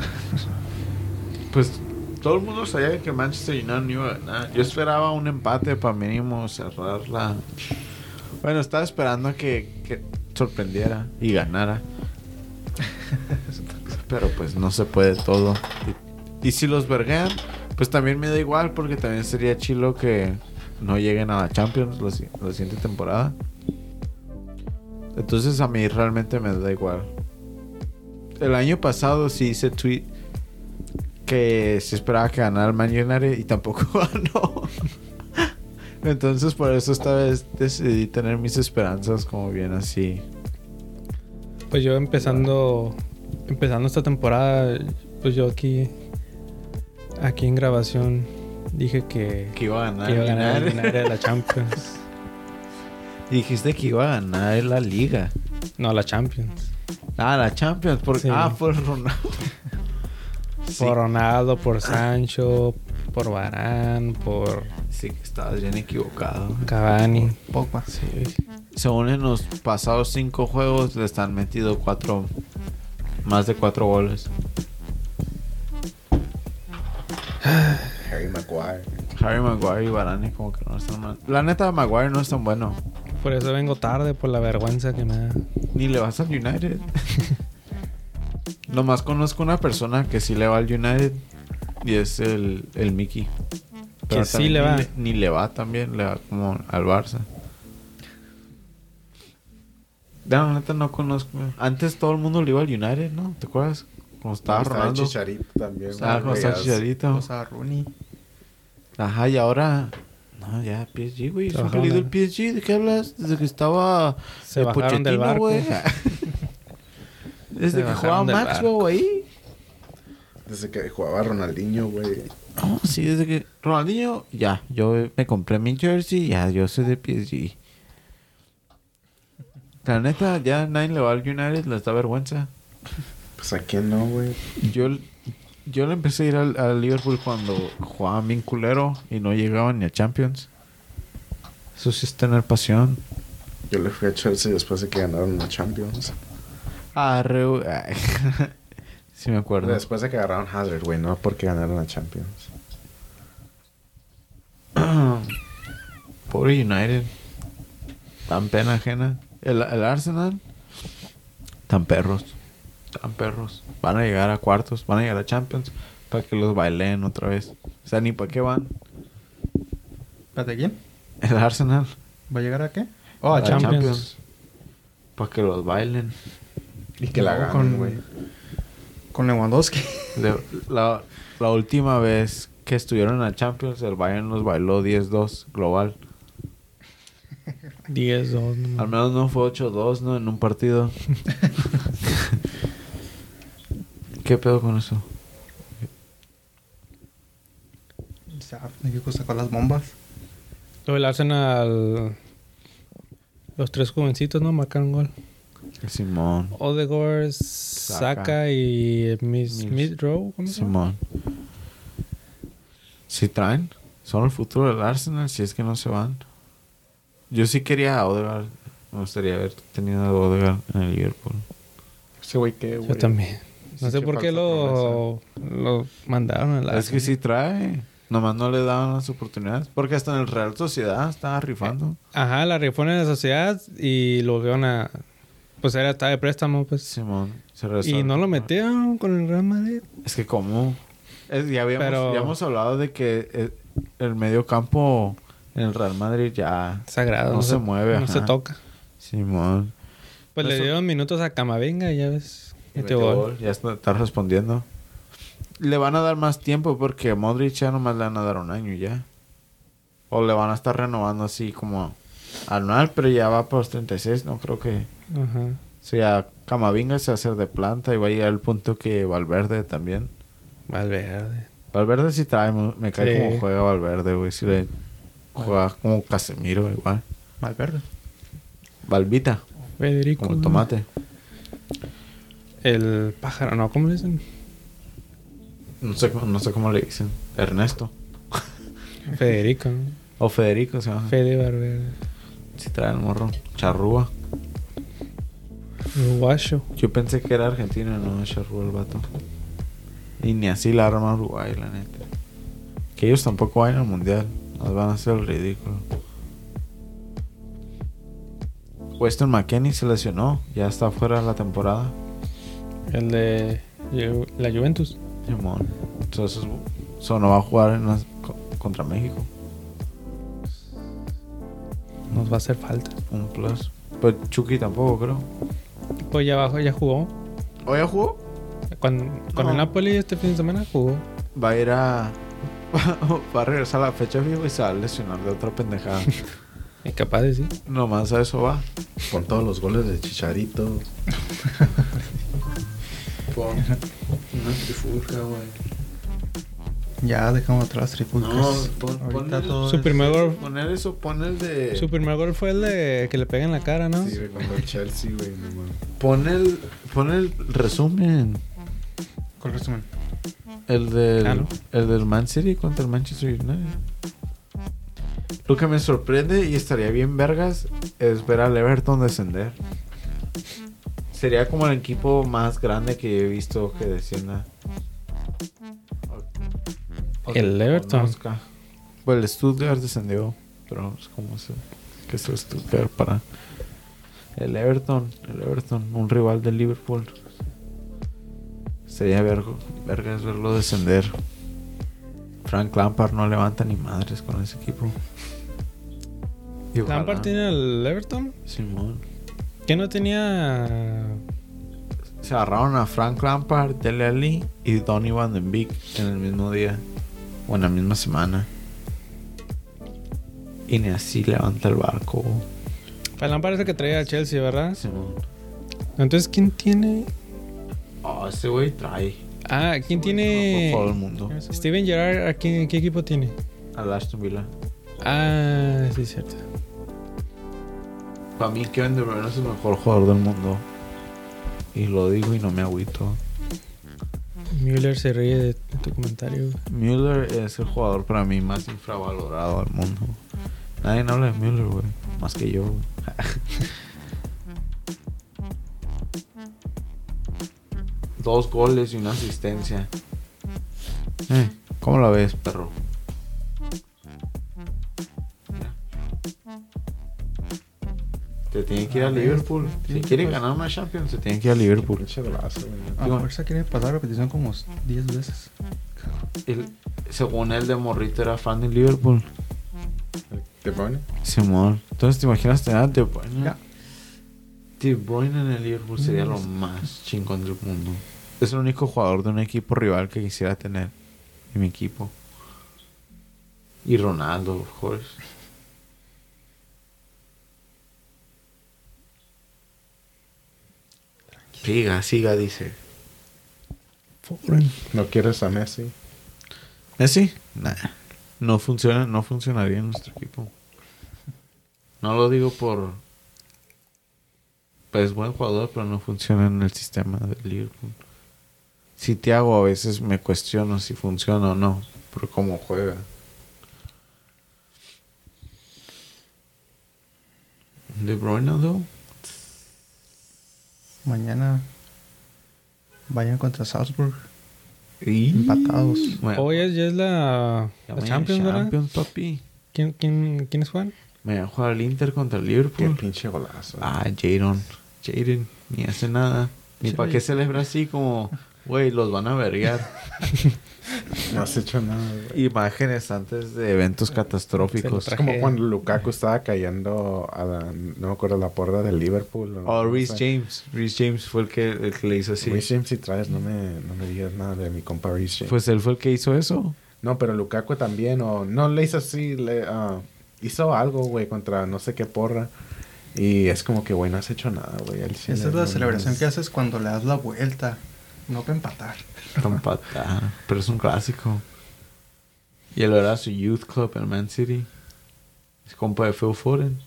Pues todo el mundo sabía que Manchester United no iba a ganar. Yo esperaba un empate para mínimo cerrar la. Bueno, estaba esperando a que, que sorprendiera y ganara. [LAUGHS] Pero pues no se puede todo. Y, y si los verguean, pues también me da igual porque también sería chilo que no lleguen a la Champions la, la siguiente temporada. Entonces a mí realmente me da igual. El año pasado sí hice tweet que se esperaba que ganara el Man United y tampoco [LAUGHS] ganó. Entonces por eso esta vez decidí tener mis esperanzas como bien así. Pues yo empezando empezando esta temporada, pues yo aquí aquí en grabación dije que, Que iba a ganar, que iba a ganar de la Champions. [LAUGHS] Dijiste que iba a ganar la liga. No, la Champions. Ah, la Champions. Por... Sí. Ah, por Ronaldo. [LAUGHS] Sí. Por Ronaldo, por Sancho, por Barán, por Sí, que estabas bien equivocado. Cavani. Pogba. Sí. Según en los pasados cinco juegos, le están metido cuatro. Más de cuatro goles. [SIGHS] [SIGHS] Harry Maguire. Harry Maguire y Varane como que no están mal. La neta, Maguire no es tan bueno. Por eso vengo tarde, por la vergüenza que me da. Ni le vas al United. [LAUGHS] Nomás conozco una persona que sí le va al United. Y es el, el Mickey. Que sí le ni va. Ni le va también, le va como al Barça. No, la neta no conozco. Antes todo el mundo le iba al United, ¿no? ¿Te acuerdas? Cuando estaba Estaba Ronaldo. Chicharito también. Estaba cuando estaba Chicharito. Sea, Rooney. Ajá, y ahora... No, ya PSG, güey. Es un Trabajaron peligro el PSG. ¿De qué hablas? Desde que estaba... Se el bajaron del Pochettino, barco. güey. [LAUGHS] Desde Se que jugaba del Maxwell ahí. Desde que jugaba Ronaldinho, güey. No, sí, desde que Ronaldinho, ya, yo me compré mi jersey, ya, yo soy de PSG. La neta, ya nadie le va al United, les da vergüenza. Pues a quién no, güey. Yo, Yo le empecé a ir al, al Liverpool cuando jugaban bien culero y no llegaban ni a Champions. Eso sí es tener pasión. Yo le fui a Chelsea después de que ganaron la Champions. Ah, re... [LAUGHS] sí me acuerdo. Después de que agarraron Hazard, güey, no porque ganaron la Champions. [CLEARS THROAT] Pobre United. Tan pena ajena. El, el Arsenal. Tan perros. Tan perros. Van a llegar a cuartos. Van a llegar a Champions. Para que los bailen otra vez. O sea, ni para qué van. ¿Espérate quién? El Arsenal. ¿Va a llegar a qué? Oh, a La Champions. Para que los bailen. Y que la No, ganen, con- güey. Con Lewandowski. Le- la, la última vez que estuvieron en la Champions, el Bayern los bailó 10-2 global. 10, 2. Al menos no fue 8-2, ¿no? En un partido. [LAUGHS] ¿Qué pedo con eso? O sea, ¿de qué cosa con las bombas? Luego el Arsenal. Los tres jovencitos, ¿no? Marcaron gol. Simón. Odegaard, Saka, y Miss, Miss- Smith Rowe. ¿Cómo se llama? Simón. Si traen, son el futuro del Arsenal si es que no se van. Yo sí quería a Odegaard. Me gustaría haber tenido a Odegaard en el Liverpool. Ese güey que, Yo también. No sé por qué lo, lo mandaron a la. es que sí trae. Nomás no le daban las oportunidades. Porque hasta en el Real Sociedad estaba rifando. Ajá, la rifó en la sociedad y lo vieron a. Pues era, estaba de préstamo, pues. Simón. Se y no lo metieron con el Real Madrid. Es que como... Es, ya, habíamos, Pero- ya hemos hablado de que eh, el medio campo en el Real Madrid ya... Sagrado. No se mueve, No se toca. Simón. Pues le Eso- dieron minutos a Camavinga y ya ves. Metió gol. gol, Ya está, está respondiendo. Le van a dar más tiempo porque a Modric ya nomás le van a dar un año ya. O le van a estar renovando así como anual, pero ya va por los 36. No creo que... Ajá. O sea, Camavinga se va a hacer de planta y va a llegar al punto que Valverde también. Valverde. Valverde sí trae, me cae Sí. como juega Valverde, güey. Sí le juega como Casemiro igual. Malverde. Valvita, Federico. como tomate. El pájaro, no, ¿cómo le dicen? No sé, cómo- no sé cómo le dicen. Ernesto. [LAUGHS] Federico. ¿no? O Federico se llama. Fede Valverde. Sí trae el morro. Charrúa. Uruguayo. Yo pensé que era argentino, no Charrúa el vato. Y ni así la arma Uruguay, la neta. Que ellos tampoco vayan al mundial. Nos van a hacer el ridículo. Weston McKennie se lesionó. Ya está fuera de la temporada. El de la Juventus. Simón. Entonces, eso no va a jugar en las- co- contra México. Nos va a hacer falta. Un plus. Pues Chucky tampoco, creo. Pues ya abajo ya jugó. ¿O ya jugó? Con, con No. el Napoli este fin de semana jugó. Va a ir a. [LAUGHS] va a regresar a la fecha FIFA y se va a lesionar de otra pendejada. [LAUGHS] Es capaz de sí. Nomás a eso va. Con todos los goles de Chicharito. [LAUGHS] Una trifulca, güey. Ya dejamos atrás trifulcas. Todo Su primer gol. Poner eso, pon el de. Su primer gol fue el de que le pega en la cara, ¿no? Sí, güey, contra el Chelsea, güey, no mames. Pon el. Pon el resumen. ¿Cuál resumen? El del. Ah, ¿no? El del Man City contra el Manchester United. Lo que me sorprende y estaría bien vergas es ver al Everton descender. Sería como el equipo más grande que he visto que descienda. O- o El Everton. Pues el Stuttgart descendió, pero es como se, que es el Stuttgart para el Everton, el Everton, un rival del Liverpool. Sería vergo, vergas verlo descender. Frank Lampard no levanta ni madres con ese equipo. Y ojalá- Lampard tiene el Everton. Simón. Que no tenía. Se agarraron a Frank Lampard, Dele Alli y Donny Van den Beek en el mismo día. O en la misma semana. Y ni así levanta el barco. Pues Lampard es el que traía a Chelsea, ¿verdad? Simón. Entonces, ¿quién tiene? Oh, ese güey trae. Ah, ¿quién tiene? jugador del mundo. Steven Gerrard, ¿a quién- qué equipo tiene? Al Aston Villa. Ah, sí, cierto. Para mí Kevin De Bruyne es el mejor jugador del mundo. Y lo digo y no me agüito. Müller se ríe de, tu comentario. Müller es el jugador para mí más infravalorado del mundo. Nadie habla de Müller, güey. Más que yo. [LAUGHS] Dos goles y una asistencia. Eh, ¿Cómo la ves, perro? Te tiene que ir a Liverpool. Si quiere ganar una Champions, se tiene que ir a Liverpool. A fuerza quiere pasar repetición como 10 veces. El- según él de morrito era fan de Liverpool. ¿Te pone? Simón. Entonces te imaginas tener a De Bruyne. Ya. De Bruyne en el Liverpool sería lo más chingón del mundo. Es el único jugador de un equipo rival que quisiera tener en mi equipo. Y Ronaldo, of course. Siga, siga, dice. ¿No quieres a Messi? ¿Messi? Nah. No funciona, no funcionaría en nuestro equipo. No lo digo por. Pues es buen jugador, pero no funciona en el sistema del Liverpool. Si te hago a veces me cuestiono si funciona o no, por cómo juega. De Bruyne, though. Mañana vayan contra Salzburg. Y Empatados. Bueno, Hoy es, ya es la, ya la Champions, ¿verdad? Champions, papi. ¿Quién, quién, ¿Quiénes juegan? A jugar el Inter contra el Qué Liverpool. pinche golazo. Ah, Jadon. Jaden, ni hace nada. Ni para qué celebra así como, güey, los van a verguear. [LAUGHS] No has hecho nada, güey. Imágenes antes de eventos catastróficos. Es como cuando Lukaku estaba cayendo a la, no me acuerdo, la porra del Liverpool. o Oh, no sé. James. Reece James fue el que, el que le hizo así. Reece James si traes, no me, no me digas nada de mi compa Reece James. Pues él fue el que hizo eso. No, pero Lukaku también, o no le hizo así, le ah, hizo algo, güey, contra no sé qué porra. Y es como que, güey, no has hecho nada, güey. Esa es la no celebración que haces cuando le das la vuelta. No para empatar. [LAUGHS] Con pata. Pero es un clásico. Y él era su youth club en Man City. Es compa de Phil Foden.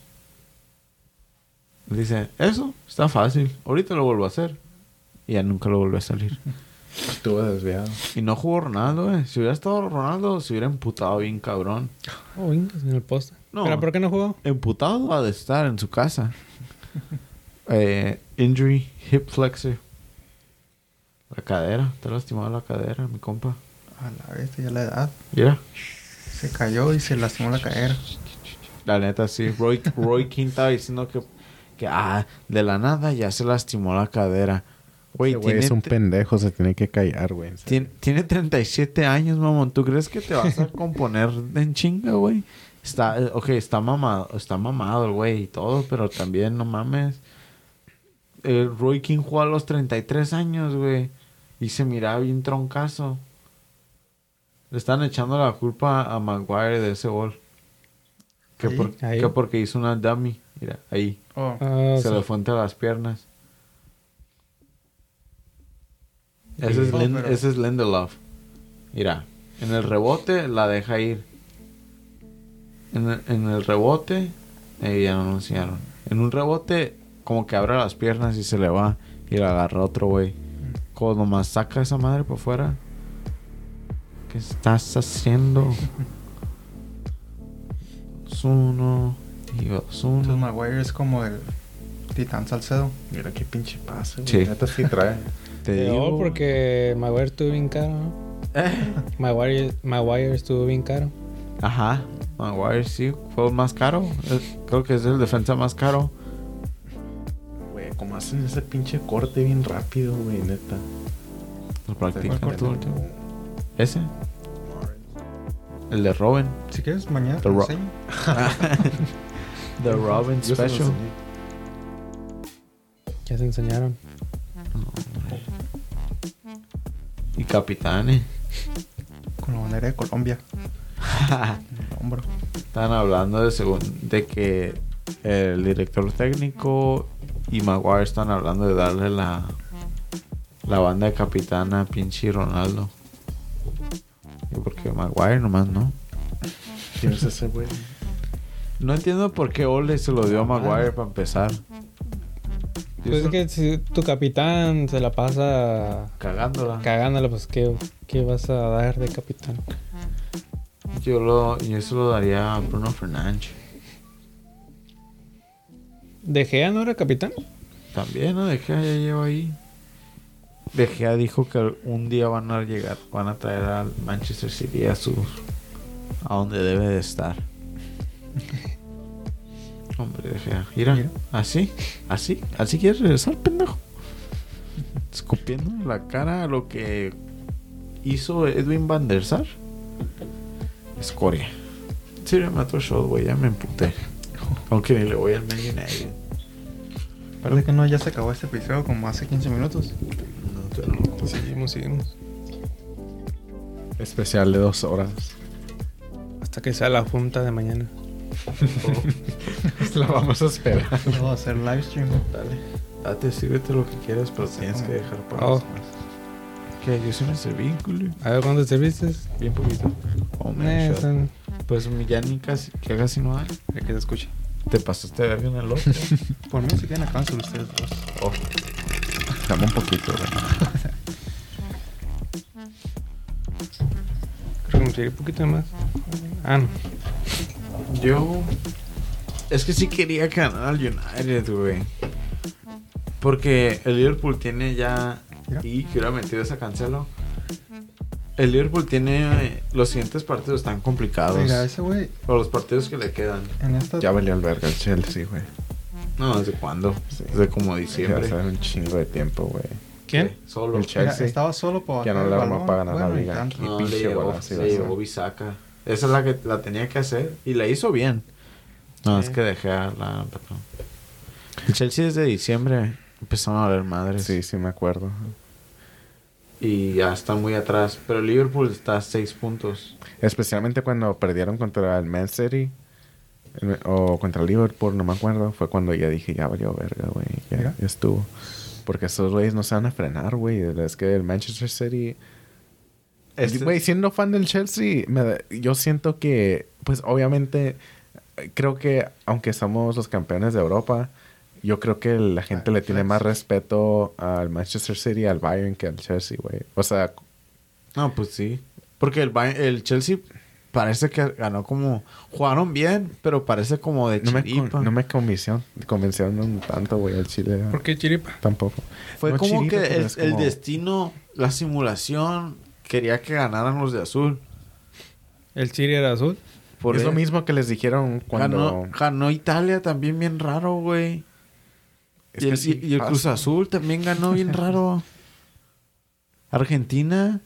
Dice, eso está fácil. Ahorita lo vuelvo a hacer. Y ya nunca lo volvió a salir. [LAUGHS] Estuvo desviado. Y no jugó Ronaldo, eh. Si hubiera estado Ronaldo, se hubiera emputado bien cabrón. Oh, en el poste. No. ¿Pero por qué no jugó? Emputado ha de estar en su casa. [LAUGHS] eh, injury, hip flexor. La cadera, te lastimado la cadera, mi compa. A la vez, ya la edad. Mira. Se cayó y se lastimó la cadera. La neta, sí. Roy, Roy King estaba diciendo que, que, ah, de la nada ya se lastimó la cadera. Güey, tiene, es un pendejo, se tiene que callar, güey. tiene, tiene 37 años, mamón. ¿Tú crees que te vas a componer en chinga, güey? Está, ok, está mamado, está mamado el güey y todo, pero también, no mames. Eh, Roy King jugó a los 33 años, güey. Y se miraba bien troncazo. Le están echando la culpa a Maguire de ese gol. Que, Ahí, por- ahí. que porque hizo una dummy. Mira, ahí. Oh, Ah, se le fue entre las piernas. Ese es, Oh, pero- ese es Lindelof. Mira, en el rebote la deja ir. En el, en el rebote, eh, ya no enseñaron. En un rebote, como que abre las piernas y se le va. Y la agarra otro güey. Como nomás saca esa madre por fuera. ¿Qué estás haciendo? Uno. Y dos, entonces uno. Maguire es como el titán Salcedo. Mira qué pinche pase, güey. Sí. Neta sí trae. [LAUGHS] Te peor digo. porque Maguire estuvo bien caro, ¿no? [LAUGHS] Maguire, Maguire estuvo bien caro. Ajá, Maguire sí, fue el más caro. Eh, Creo que es el defensa más caro. Hacen ese pinche corte bien rápido, güey, neta. Lo practican corte? todo el tiempo. ¿Ese? El de Robin. Si quieres, mañana The Ro-. [LAUGHS] The Robin Special. Ya se enseñaron. Y Capitane. Con la bandera de Colombia. En [LAUGHS] el hombro. Están hablando de, de que el director técnico y Maguire están hablando de darle la, la banda de capitana a pinche Ronaldo. Porque Maguire nomás no. ¿Quién es ese güey? No entiendo por qué Ole se lo dio a Maguire para empezar. Pues es que si tu capitán se la pasa Cagándola. cagándola, pues ¿qué, qué vas a dar de capitán? yo, lo, yo eso lo daría a Bruno Fernández. ¿De Gea no era capitán? También, ¿no? De Gea ya lleva ahí. De Gea dijo que un día van a llegar, van a traer al Manchester City a su... a donde debe de estar. [LAUGHS] Hombre, De Gea. Mira, Mira. así, así, así quieres regresar, pendejo. Escupiendo en la cara a lo que hizo Edwin Van der Sar. Escoria. Sí, me mató shot, güey, ya me emputé. [LAUGHS] Aunque ni le voy al Man United. Parece que no, ya se acabó este episodio como hace 15 minutos. No, pero no. Seguimos, seguimos. Especial de dos horas. Hasta que sea la junta de mañana. [LAUGHS] La vamos a esperar. Vamos a hacer live stream. Dale. Date, sírvete lo que quieras, pero tienes que dejar para Oh. ¿Qué? Yo sí me serví, culo. A ver, ¿cuántos serviste? Bien poquito. Oh, man, Eh, son- Pues ya ni casi, que casi no hay. Ya que se escuche. Te pasaste de verga en el otro. [LAUGHS] Por mí, si quieren, acaban sobre ustedes dos. oh. Dame un poquito, güey. Creo que me tiré un poquito más. Ah, no. Yo. Es que sí quería que ganara el United, güey. Porque el Liverpool tiene ya. Mira. Y que hubiera metido esa cancelo. El Liverpool tiene. eh, Los siguientes partidos están complicados. Mira, ese güey O los partidos que le quedan. en esta. Ya valió el verga el Chelsea, güey. No, ¿desde cuándo? Sí. Desde como Ya diciembre. hace un chingo de tiempo, güey. ¿Quién? Sí, Solo. El Mira, Chelsea. estaba solo para Ya no le armó para ganar la Bueno, y liga. Y No, pinche le llegó, golazo iba le a llegó hacer. Bisaca. Esa es la que la tenía que hacer. Y la hizo bien. No, Sí. es que dejé a la... perdón. El Chelsea desde diciembre empezaron a ver madres. Sí, sí me acuerdo. Y ya está muy atrás. Pero Liverpool está a seis puntos. Especialmente cuando perdieron contra el Man City. el- O contra el Liverpool, no me acuerdo. Fue cuando ya dije, ya valió verga, güey. Ya, estuvo. Porque esos güeyes no se van a frenar, güey. Es que el Manchester City... Este- Güey, siendo fan del Chelsea, me yo siento que, pues obviamente, creo que aunque somos los campeones de Europa, yo creo que la gente Ah, le tiene más respeto al Manchester City, al Bayern que al Chelsea, güey. O sea, No, pues sí. Porque el, Bayern- el Chelsea parece que ganó como... Jugaron bien, pero parece como de no chiripa. no me convenció, convencieron tanto, güey, el Chile. ¿Por qué chiripa? Tampoco. Fue No como chiripa, que el, destino, la simulación, quería que ganaran los de azul. El chiri era azul. Por es lo mismo que les dijeron cuando... Ganó, ganó Italia también bien raro, güey. Es Y, el- sí y- y el pasa. Cruz Azul también ganó bien [LAUGHS] raro. Argentina.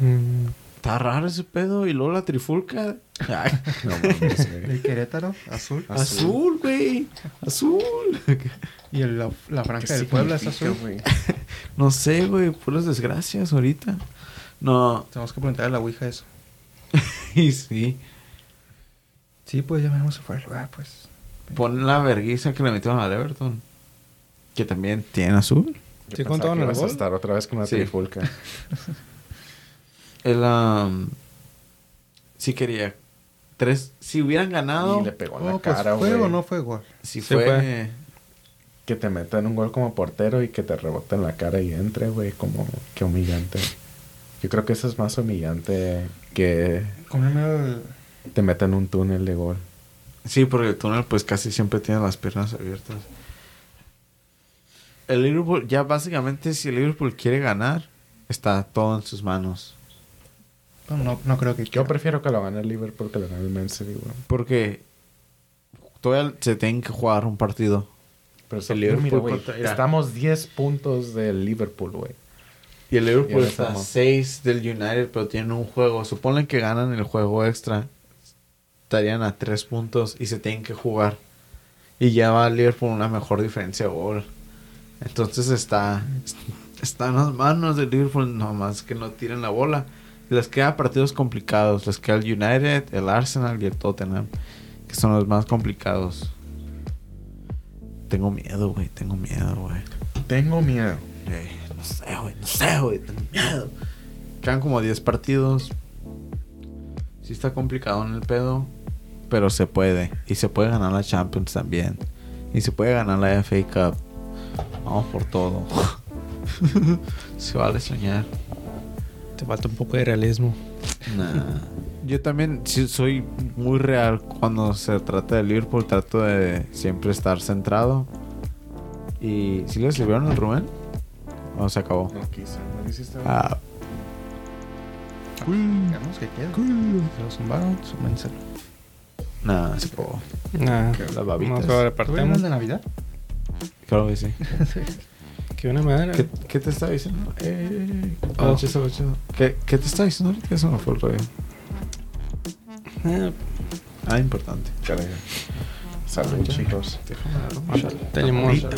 Mm, Está raro ese pedo. Y luego la trifulca. Ay, [LAUGHS] No mames. El Querétaro, azul. azul, güey. Azul. Y el- la, la ¿Qué franja del pueblo es azul. güey? [LAUGHS] No sé, güey. Puras desgracias ahorita. No. Tenemos que preguntarle a la Ouija eso. Y sí. Sí, pues ya veremos si fue el lugar, pues. Pon la verguiza que le metieron al Everton. Que también tiene azul. Yo ¿Sí pensaba contaban que el ibas a gol? estar otra vez con una Sí. trifulca. [LAUGHS] El, um, sí quería. Tres. Si hubieran ganado. Y le pegó en la pues, cara, ¿Fue o no fue gol? Si Sí fue. fue. Que te metan un gol como portero y que te rebote en la cara y entre, güey, como que humillante. Yo creo que eso es más humillante que Como del- te metan un túnel de gol. Sí, porque el túnel pues casi siempre tiene las piernas abiertas. El Liverpool, ya básicamente si el Liverpool quiere ganar, está todo en sus manos. No, no, no creo que Yo quiera. prefiero que lo gane el Liverpool que lo gane el Man City, güey. Porque todavía se tienen que jugar un partido. Pero El Liverpool mira, güey, contra- mira. estamos 10 puntos del Liverpool, güey. Y el Liverpool está a estamos. 6 del United, pero tienen un juego. Suponen que ganan el juego extra. Estarían a 3 puntos y se tienen que jugar. Y ya va el Liverpool una mejor diferencia de gol. Entonces está, está en las manos del Liverpool, nomás que no tiren la bola. Les queda partidos complicados. Les queda el United, el Arsenal y el Tottenham, que son los más complicados. Tengo miedo, güey. Tengo miedo, güey. Tengo miedo. Ey, no sé, güey, no sé, güey, tengo miedo. Quedan como 10 partidos. Sí está complicado en el pedo, pero se puede. Y se puede ganar la Champions también. Y se puede ganar la FA Cup. Vamos por todo. [LAUGHS] se vale soñar. Te falta un poco de realismo. Nah. Yo también sí soy muy real cuando se trata de Liverpool. Trato de siempre estar centrado. ¿Y si le sirvieron al Rubén? ¿O se acabó? No quise, no quisiste. Ah, Digamos que queda. Se lo zumbaron, nada, se acabó. Nah, Las babitas. no se ¿Tuvieron repartimos. de Navidad? Claro que sí. [LAUGHS] Que una madre. ¿Qué, qué te está diciendo? Eh, Oh. oh. ¿Qué, ¿Qué te está diciendo ahorita? Eso no fue el rollo. Eh, Ah, importante. Caray. Salud, chicos. Déjame dar un Ah, limón. Una una.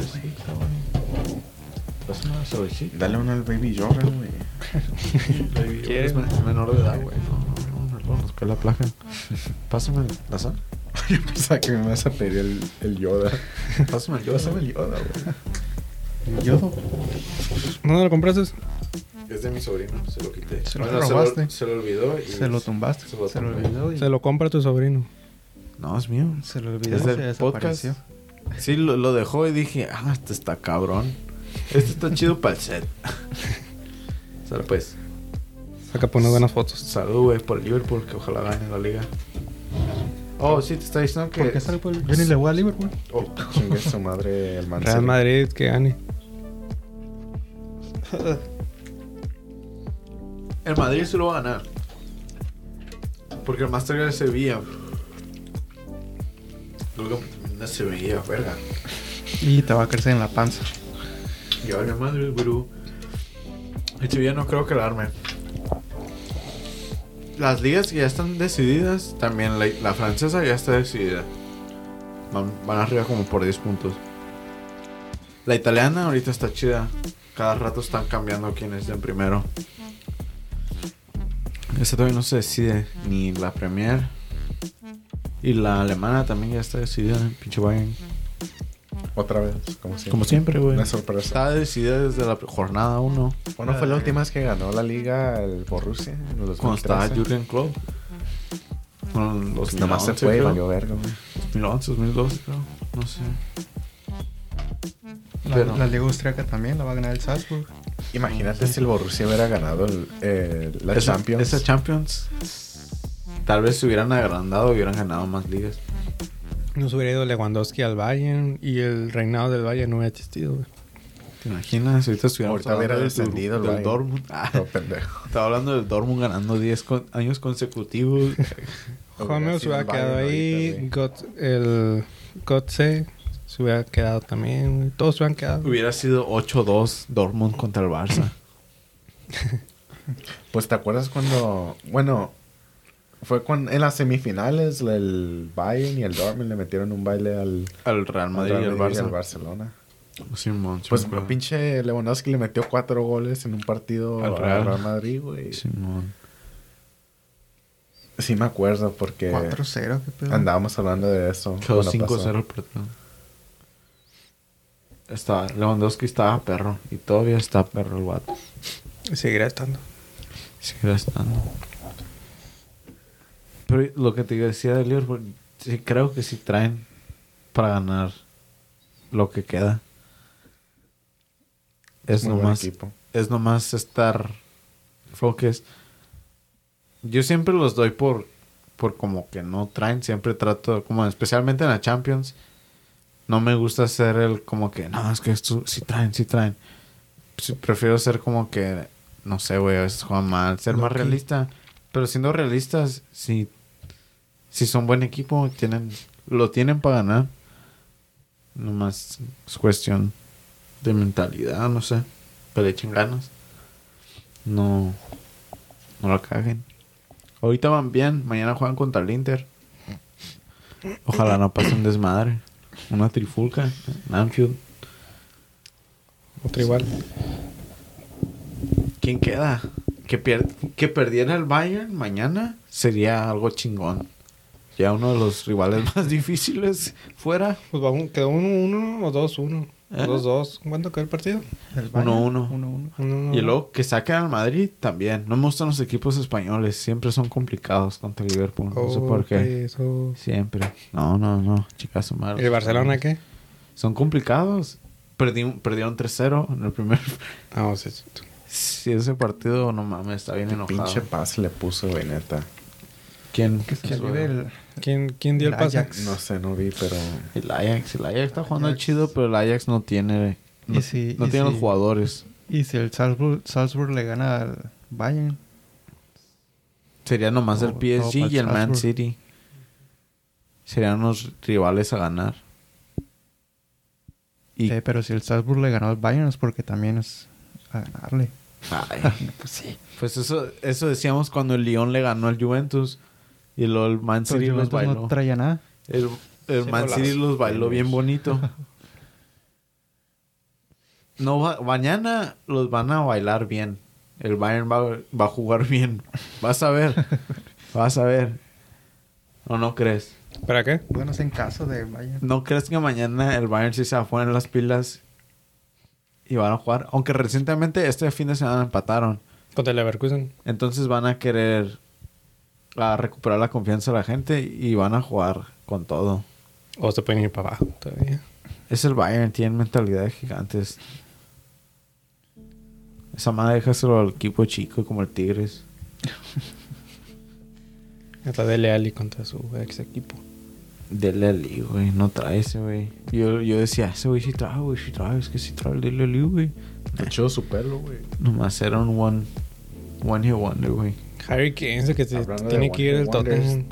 Dale uno al Baby Yoda, güey. [LAUGHS] Baby, men- es menor de edad, güey. No, no, no, no, nos cae la placa. [LAUGHS] Pásame la [LAUGHS] sal. Yo pensaba que me vas a pedir el, el Yoda. Pásame el Pásame el Yoda, güey. Yodo. ¿Dónde lo compraste? Es de mi sobrino, se lo quité. Se lo Bueno, robaste. Se lo, olvidó y... Se lo tumbaste. Se lo Se lo olvidó y Se lo compra tu sobrino. No, es mío. se lo olvidó. Es se del podcast. Sí, lo, lo dejó y dije, ah, este está cabrón. Este está chido para el set. [LAUGHS] Sale pues. Saca por unas buenas fotos. Salud, güey, por el Liverpool, que ojalá gane la liga. Oh, sí, te está diciendo que... ¿Por qué sale por el- Yo ni le voy a Liverpool. Oh, chingue su madre el Man Real. Madrid que gane. El Madrid se lo va a ganar. Porque el Master es Sevilla. Luego no Sevilla, verga. Y te va a crecer en la panza. Y ahora el Madrid, bro. El Sevilla no creo que la arme. Las ligas ya están decididas, también la, francesa ya está decidida. Van, arriba como por 10 puntos. La italiana ahorita está chida. Cada rato están cambiando quién es primero. Esta todavía no se decide. Ni la Premier. Y la alemana también ya está decidida. Pinche Bayern. Otra vez, como siempre. Como siempre, güey. Una sorpresa. Está decidida desde la jornada 1. ¿Cuándo fue la última vez que ganó la liga el Borussia? Cuando estaba 2013? Jurgen Klopp. Con los Pues Nomás se 2011, fue y valió verga, güey. 2011, 2012, creo. No sé. La, Pero- la Liga Austriaca también la va a ganar el Salzburg. Imagínate si el Borussia hubiera ganado el, eh, la esa, Champions. Esa Champions. Tal vez se hubieran agrandado y hubieran ganado más ligas. Nos hubiera ido Lewandowski al Bayern y el reinado del Bayern no hubiera existido, güey. ¿Te imaginas? Ahorita estuviéramos Ahorita hubiera del- descendido el del. Dortmund. Ah, No, [LAUGHS] pendejo. estaba hablando del Dortmund ganando 10 con- años consecutivos. [LAUGHS] Juan se hubiera quedado ahí. Got- el Gotze se hubiera quedado también, güey. Todos se hubieran quedado. Hubiera sido 8-2 Dortmund contra el Barça. [LAUGHS] Pues te acuerdas cuando, bueno, fue cuando en las semifinales el Bayern y el Dortmund le metieron un baile al, Al Real al Madrid y al Real Madrid y al Barcelona. Simón, sí Pues acuerdo. pinche Lewandowski le metió cuatro goles en un partido Al al Real. Madrid, güey. Sí. Simón. me acuerdo porque 4-0, qué pedo. andábamos hablando de eso. Quedó cuando 5-0 pasó. el partido. Estaba, Lewandowski estaba perro. Y todavía está perro el. Y seguirá estando. Seguirá estando. Pero lo que te decía de Liverpool, sí, creo que sí traen para ganar lo que queda. Es Muy nomás, es nomás estar focus. Yo siempre los doy por, por como que no traen. Siempre trato, como especialmente en la Champions, no me gusta ser el como que, no, es que esto sí traen, sí traen. Sí, prefiero ser como que, no sé, güey, a veces juegan mal, ser más realista. Pero siendo realistas, si, si son buen equipo, tienen, lo tienen para ganar. Nomás es cuestión de mentalidad, no sé. Que le echen ganas. No, no lo caguen. Ahorita van bien, mañana juegan contra el Inter. Ojalá no pase un desmadre. Una trifulca en Anfield. Otro igual. ¿Quién queda? Que, pier- que perdiera el Bayern mañana sería algo chingón. Ya uno de los rivales [LAUGHS] más difíciles fuera. Pues va un- quedó 1-1 o 2-1. ¿Eh? 2-2. ¿Cuánto quedó el partido? El Bayern, 1-1. 1-1. 1-1. Y luego que saquen al Madrid también. No me gustan los equipos españoles. Siempre son complicados contra el Liverpool. No sé por qué. Eso. Siempre. No, no, no. Chicas, su madre. ¿Y el Barcelona qué? Son complicados. Perdi- perdieron 3-0 en el primer. [LAUGHS] Ah, sí, sí. Si ese partido, no mames, está bien enojado. Pinche paz le puso, güey, neta. ¿Quién? Se ¿Quién vive el, ¿Quién, quién dio el, El pase? Ajax. No sé, no vi, pero... El Ajax. El Ajax está jugando Ajax. chido, pero el Ajax no tiene. No, Y si- no y tiene si- los jugadores. Y si el Salzburg, Salzburg le gana al Bayern, Sería nomás el PSG y el Man. City. Serían los rivales a ganar. Y eh, pero si el Salzburg le ganó al Bayern es porque también es a ganarle. Ay, [LAUGHS] pues sí. pues eso, eso decíamos cuando el Lyon le ganó al Juventus. Y luego el Man Pero City los bailó. no traía nada. El, el Sí, Man. City los bailó bien bonito. No, va- mañana los van a bailar bien. El Bayern va, va a jugar bien. Vas a ver. Vas a ver. ¿O no crees? ¿Para qué? Bueno, es en caso de Bayern. ¿No crees que mañana el Bayern sí se va a poner las pilas y van a jugar? Aunque recientemente este fin de semana empataron. Contra el Leverkusen. Entonces van a querer a recuperar la confianza de la gente y van a jugar con todo. O se pueden ir para abajo todavía. Es el Bayern, tienen mentalidad de gigantes. Esa madre déjaselo al equipo chico como el Tigres. [LAUGHS] Hasta Dele Alli contra su ex equipo. Dele Ali, güey. No trae ese, güey. Yo, yo decía, ese güey sí trae, güey. Sí trae. Es que sí trae el Dele Ali, güey. Echó su pelo, güey. Nomás era un one, one hit wonder, güey. Harry Kane que se Hablando tiene que ir Wonders, Tottenham.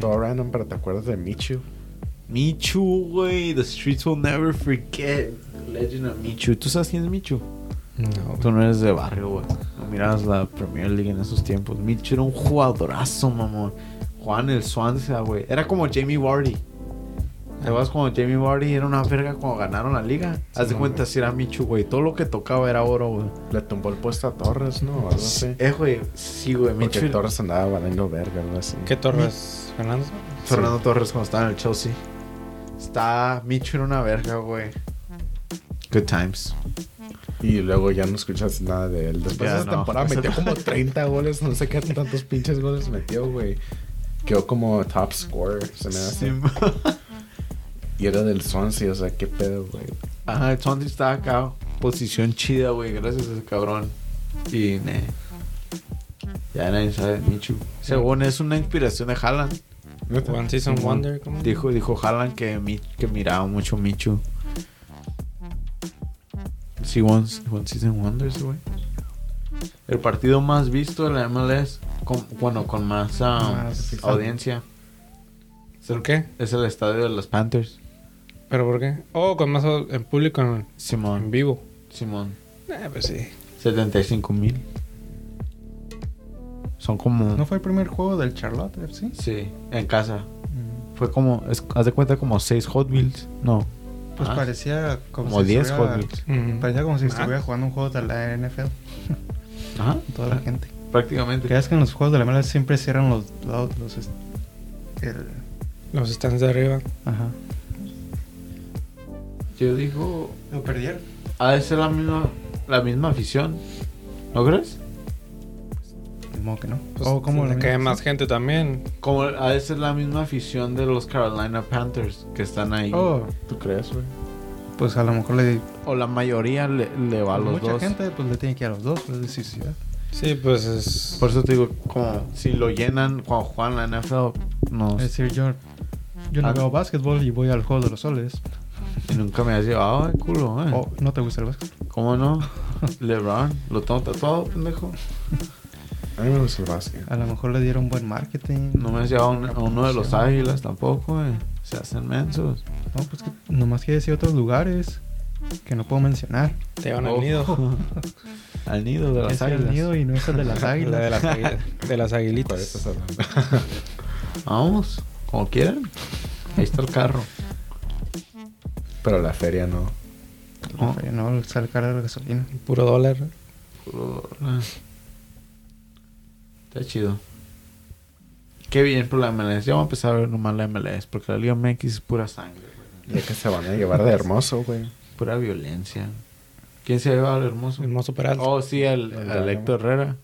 Todo, random, pero ¿te acuerdas de Michu? Michu, güey. The streets will never forget. Legend of Michu. ¿Tú sabes quién es Michu? No, Tú no eres de barrio, güey. No miras la Premier League en esos tiempos. Michu era un jugadorazo, mamón. Juan el Swansea, güey. Era como Jamie Vardy. ¿Te acuerdas cuando Jamie Vardy era una verga cuando ganaron la liga? Haz de no, cuenta güey. si era Michu, güey. Todo lo que tocaba era oro, güey. Le tumbó el puesto a Torres, ¿no? Algo así. Eh, güey. Sí, güey. Porque Michu. Torres andaba valiendo verga, algo así. ¿Qué Torres? ¿Fernando? Fernando Torres cuando estaba en el Chelsea. Está Michu era una verga, güey. Good times. Y luego ya no escuchas nada de él. Después Ya de esa no. temporada metió como [LAUGHS] 30 goles, no sé qué tantos pinches goles metió, güey. Quedó como top scorer, se me hace. Y era del Swansea, o sea, qué pedo, güey. Ajá, el Swansea está acá. Posición chida, güey. Gracias a ese cabrón. Y, ne. Ya nadie sabe de Michu. Según es una inspiración de Haaland. One Season Wonder. ¿cómo? Dijo, dijo Haaland que, Mi- que miraba mucho Michu. Sí, One, one Season Wonders, güey. El partido más visto de la MLS, con, bueno, con más, ah, Más audiencia, ¿Por qué? es el estadio de los Panthers. ¿Pero por qué? Oh, con más o- en público en, en Simón, vivo. Simón. Eh, pues sí. 75 mil. Son como... ¿No fue el primer juego del Charlotte FC? Sí, en casa. Mm, Fue como, es- haz de cuenta como 6 Hot Wheels. No, Pues Ah. parecía como, como si 10 Hot Wheels. Mm. Parecía como si Ah. estuviera jugando un juego de la NFL. Ajá. [LAUGHS] Toda la gente. Prácticamente. ¿Crees que en los juegos de la MLS siempre cierran los... los, los est- el- Los stands de arriba. ajá. Yo digo, ¿Lo perdieron? ha de ser la misma, la misma afición. ¿No crees? De modo que no. Pues, o como le cae más gente también. Como ha de ser la misma afición de los Carolina Panthers que están ahí. Oh, ¿Tú crees, güey? pues a lo mejor le... O la mayoría le, le va a los mucha dos. gente pues le tiene que ir a los dos. Es decir, sí, pues es. Por eso te digo, como si lo llenan cuando juegan la NFL, no. Es decir, yo, yo no Ah. veo básquetbol y voy al juego de los soles. Y nunca me has llevado, ay, culo, eh. O no te gusta el básquet. ¿Cómo no? LeBron, lo tengo tatuado, pendejo. A mí me gusta el básquet. A lo mejor le dieron buen marketing. No me has llevado a un- a uno de los águilas tampoco, eh. Se hacen mensos. No, pues que nomás quiere decir otros lugares que no puedo mencionar. Te van al Oh. nido. [LAUGHS] Al nido de las Es el águilas. nido y no es el de las [LAUGHS] La águilas. de las, águilas- de las ¿Cuál aguilitas. Vamos, como quieran. Ahí está el carro. Pero la feria no. No, no sale cara la gasolina. Puro dólar. Puro- ah. Está chido. Qué bien por la MLS. Ya vamos a empezar a ver nomás la MLS. Porque la Liga MX es pura sangre. güey. Ya que se van a llevar de hermoso, güey. Pura violencia. ¿Quién se ha llevado al hermoso? Hermoso Peralta. Oh, sí, el, El Héctor Herrera.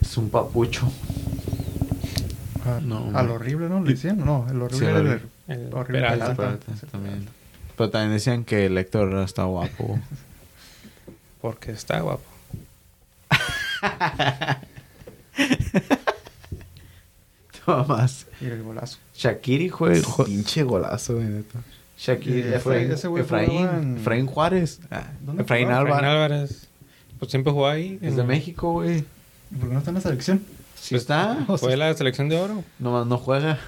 es un papucho. A- No, al horrible, ¿no? Le decían, no, el horrible Sí, era el, horrible. El horrible Peralta. Peralta. Peralta, también. Pero también decían que el Héctor está guapo. [LAUGHS] Porque está guapo. [LAUGHS] Toma más. y el golazo. Shakiri juega. jue- Pinche golazo, güey, neta. Shakiri, Y Efraín, ese güey Efraín, jugaba en- Efraín Juárez. Ah, ¿Dónde Efraín jugaba? Álvarez. Efraín Álvarez. Pues siempre jugó ahí. Es de en- México, güey. ¿Y ¿Por qué no está en la selección? Sí está. [LAUGHS] Fue la selección de oro. Nomás no juega.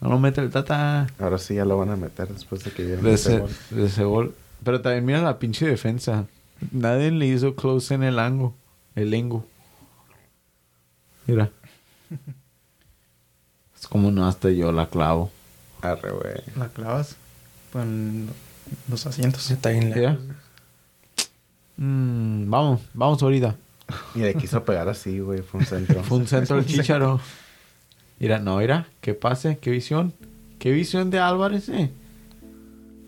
No lo mete el tata. Ahora sí ya lo van a meter después de que vieron De ese gol. de ese gol. Pero también mira la pinche defensa. Nadie le hizo close en el ango. El lengo. Mira. Es como no hasta yo la clavo. Arre, güey. La clavas con los asientos. Está bien lejos. Mm, vamos, vamos ahorita. Y le quiso pegar así, güey. Fue un centro. Fue un centro del chicharo. Mira, no, mira, qué pase, qué visión. Qué visión de Álvarez, eh.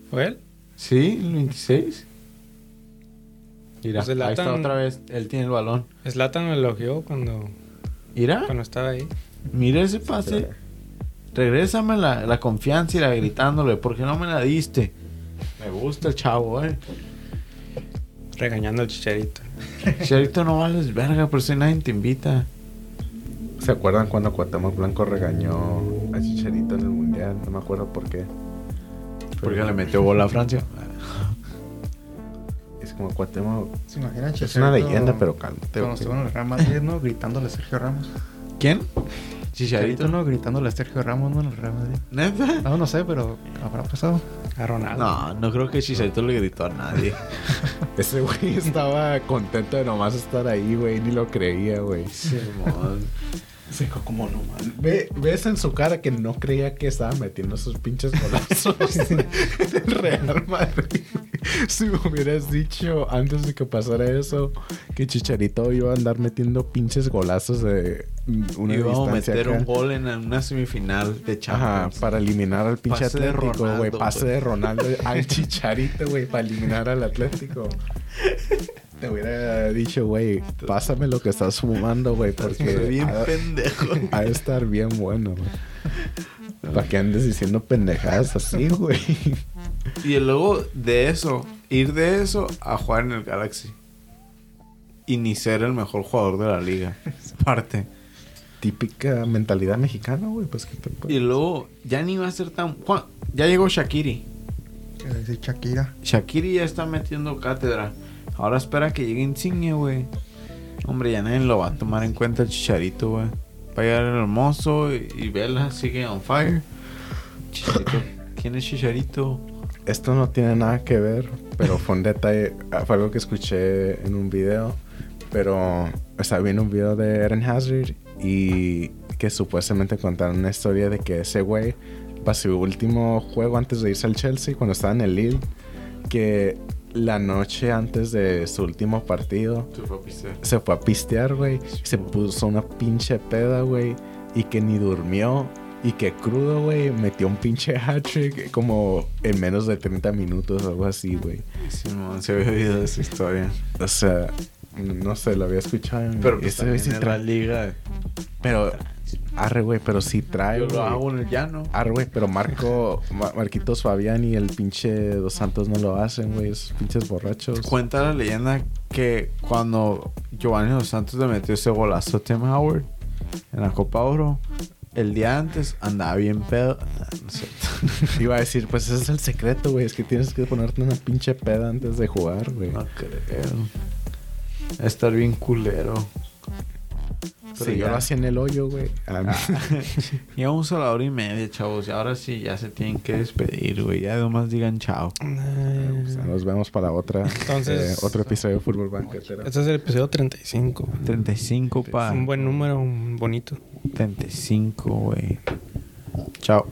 ¿Fue él? Sí, el 26. Mira, Pues el ahí está otra vez. Él tiene el balón. Zlatan lo elogió cuando, Mira, cuando estaba ahí. mira ese pase. Regrésame la, la confianza y la gritándole. ¿Por qué no me la diste? Me gusta el chavo, eh. Regañando al chicharito. Chicharito no vales verga, por si nadie te invita. ¿Se acuerdan cuando Cuauhtémoc Blanco regañó a Chicharito en el Mundial? No me acuerdo por qué. Porque le metió gol a Francia. [LAUGHS] Es como Cuauhtémoc... ¿Se imaginan? Es una leyenda, pero cálmate, Cuando estuvo en el Real Madrid, ¿no? Gritándole a Sergio Ramos. ¿Quién? Chicharito. ¿no? Gritándole a Sergio Ramos, ¿no? En el Real Madrid. ¿Neta? No, no sé, pero habrá pasado. A Ronaldo. No, no creo que Chicharito le gritó a nadie. [LAUGHS] Ese güey estaba contento de nomás estar ahí, güey. Ni lo creía, güey. Simón. Se dijo como no man. Ve, ves en su cara que no creía que estaba metiendo esos pinches golazos [LAUGHS] en el Real Madrid. [LAUGHS] Si me hubieras dicho antes de que pasara eso que Chicharito iba a andar metiendo pinches golazos de una Íbamos a meter acá. un gol en una semifinal de Ajá, Champions. para eliminar al pinche Pase Atlético, güey. Pase de Ronaldo [LAUGHS] al Chicharito, güey, para eliminar al Atlético. Te hubiera dicho, güey, pásame lo que estás fumando, güey, porque bien ha, pendejo. ha de estar bien bueno, güey. Para que andes diciendo pendejadas así, güey. Y luego de eso, ir de eso a jugar en el Galaxy. Y ni ser el mejor jugador de la liga. Parte. Típica mentalidad mexicana, güey, pues que te Y luego ya ni va a ser tan... Juan, Ya llegó Shakiri. Que dice Shakira. Shakiri ya está metiendo cátedra. Ahora espera que llegue Insigne, güey. Hombre, ya nadie lo va a tomar en cuenta el chicharito, güey. Llegar el hermoso y, y sigue on fire. Chicharito. ¿Quién es Chicharito? Esto no tiene nada que ver, pero fue un detalle, ah, fue algo que escuché en un video, pero estaba viendo un video de Eren Hazard y que supuestamente contaron una historia de que ese güey, para su último juego antes de irse al Chelsea, cuando estaba en el Lille, que la noche antes de su último partido se fue a pistear, güey, se puso una pinche peda, güey, y que ni durmió. Y que crudo, güey, metió un pinche hat-trick como en menos de 30 minutos algo así, güey. Simón, se había oído esa historia. O sea, no sé, lo había escuchado. Pero pues ese sí trae- liga. Pero, arre, güey, pero sí trae, Yo lo hago en el llano. Arre, güey, pero Marco, Ma- Marquitos Fabián y el pinche Dos Santos no lo hacen, güey, esos pinches borrachos. Cuenta la leyenda que cuando Giovanni Dos Santos le metió ese golazo a Tim Howard en la Copa Oro, el día antes andaba bien pedo. Ah, No sé. [LAUGHS] Iba a decir, pues ese es el secreto, güey, es que tienes que ponerte una pinche peda antes de jugar, güey. No creo. Estar bien culero. Pero yo lo hacía en el hoyo, güey. Ah, [LAUGHS] Llevamos a la hora y media, chavos. Y ahora sí, ya se tienen que despedir, güey. Ya nomás digan chao. o sea, nos vemos para otra, Entonces- eh, otro episodio de Fútbol Banquetero. Este es el episodio 35. 35 pa. Un buen número, un bonito. 35, güey. Chao.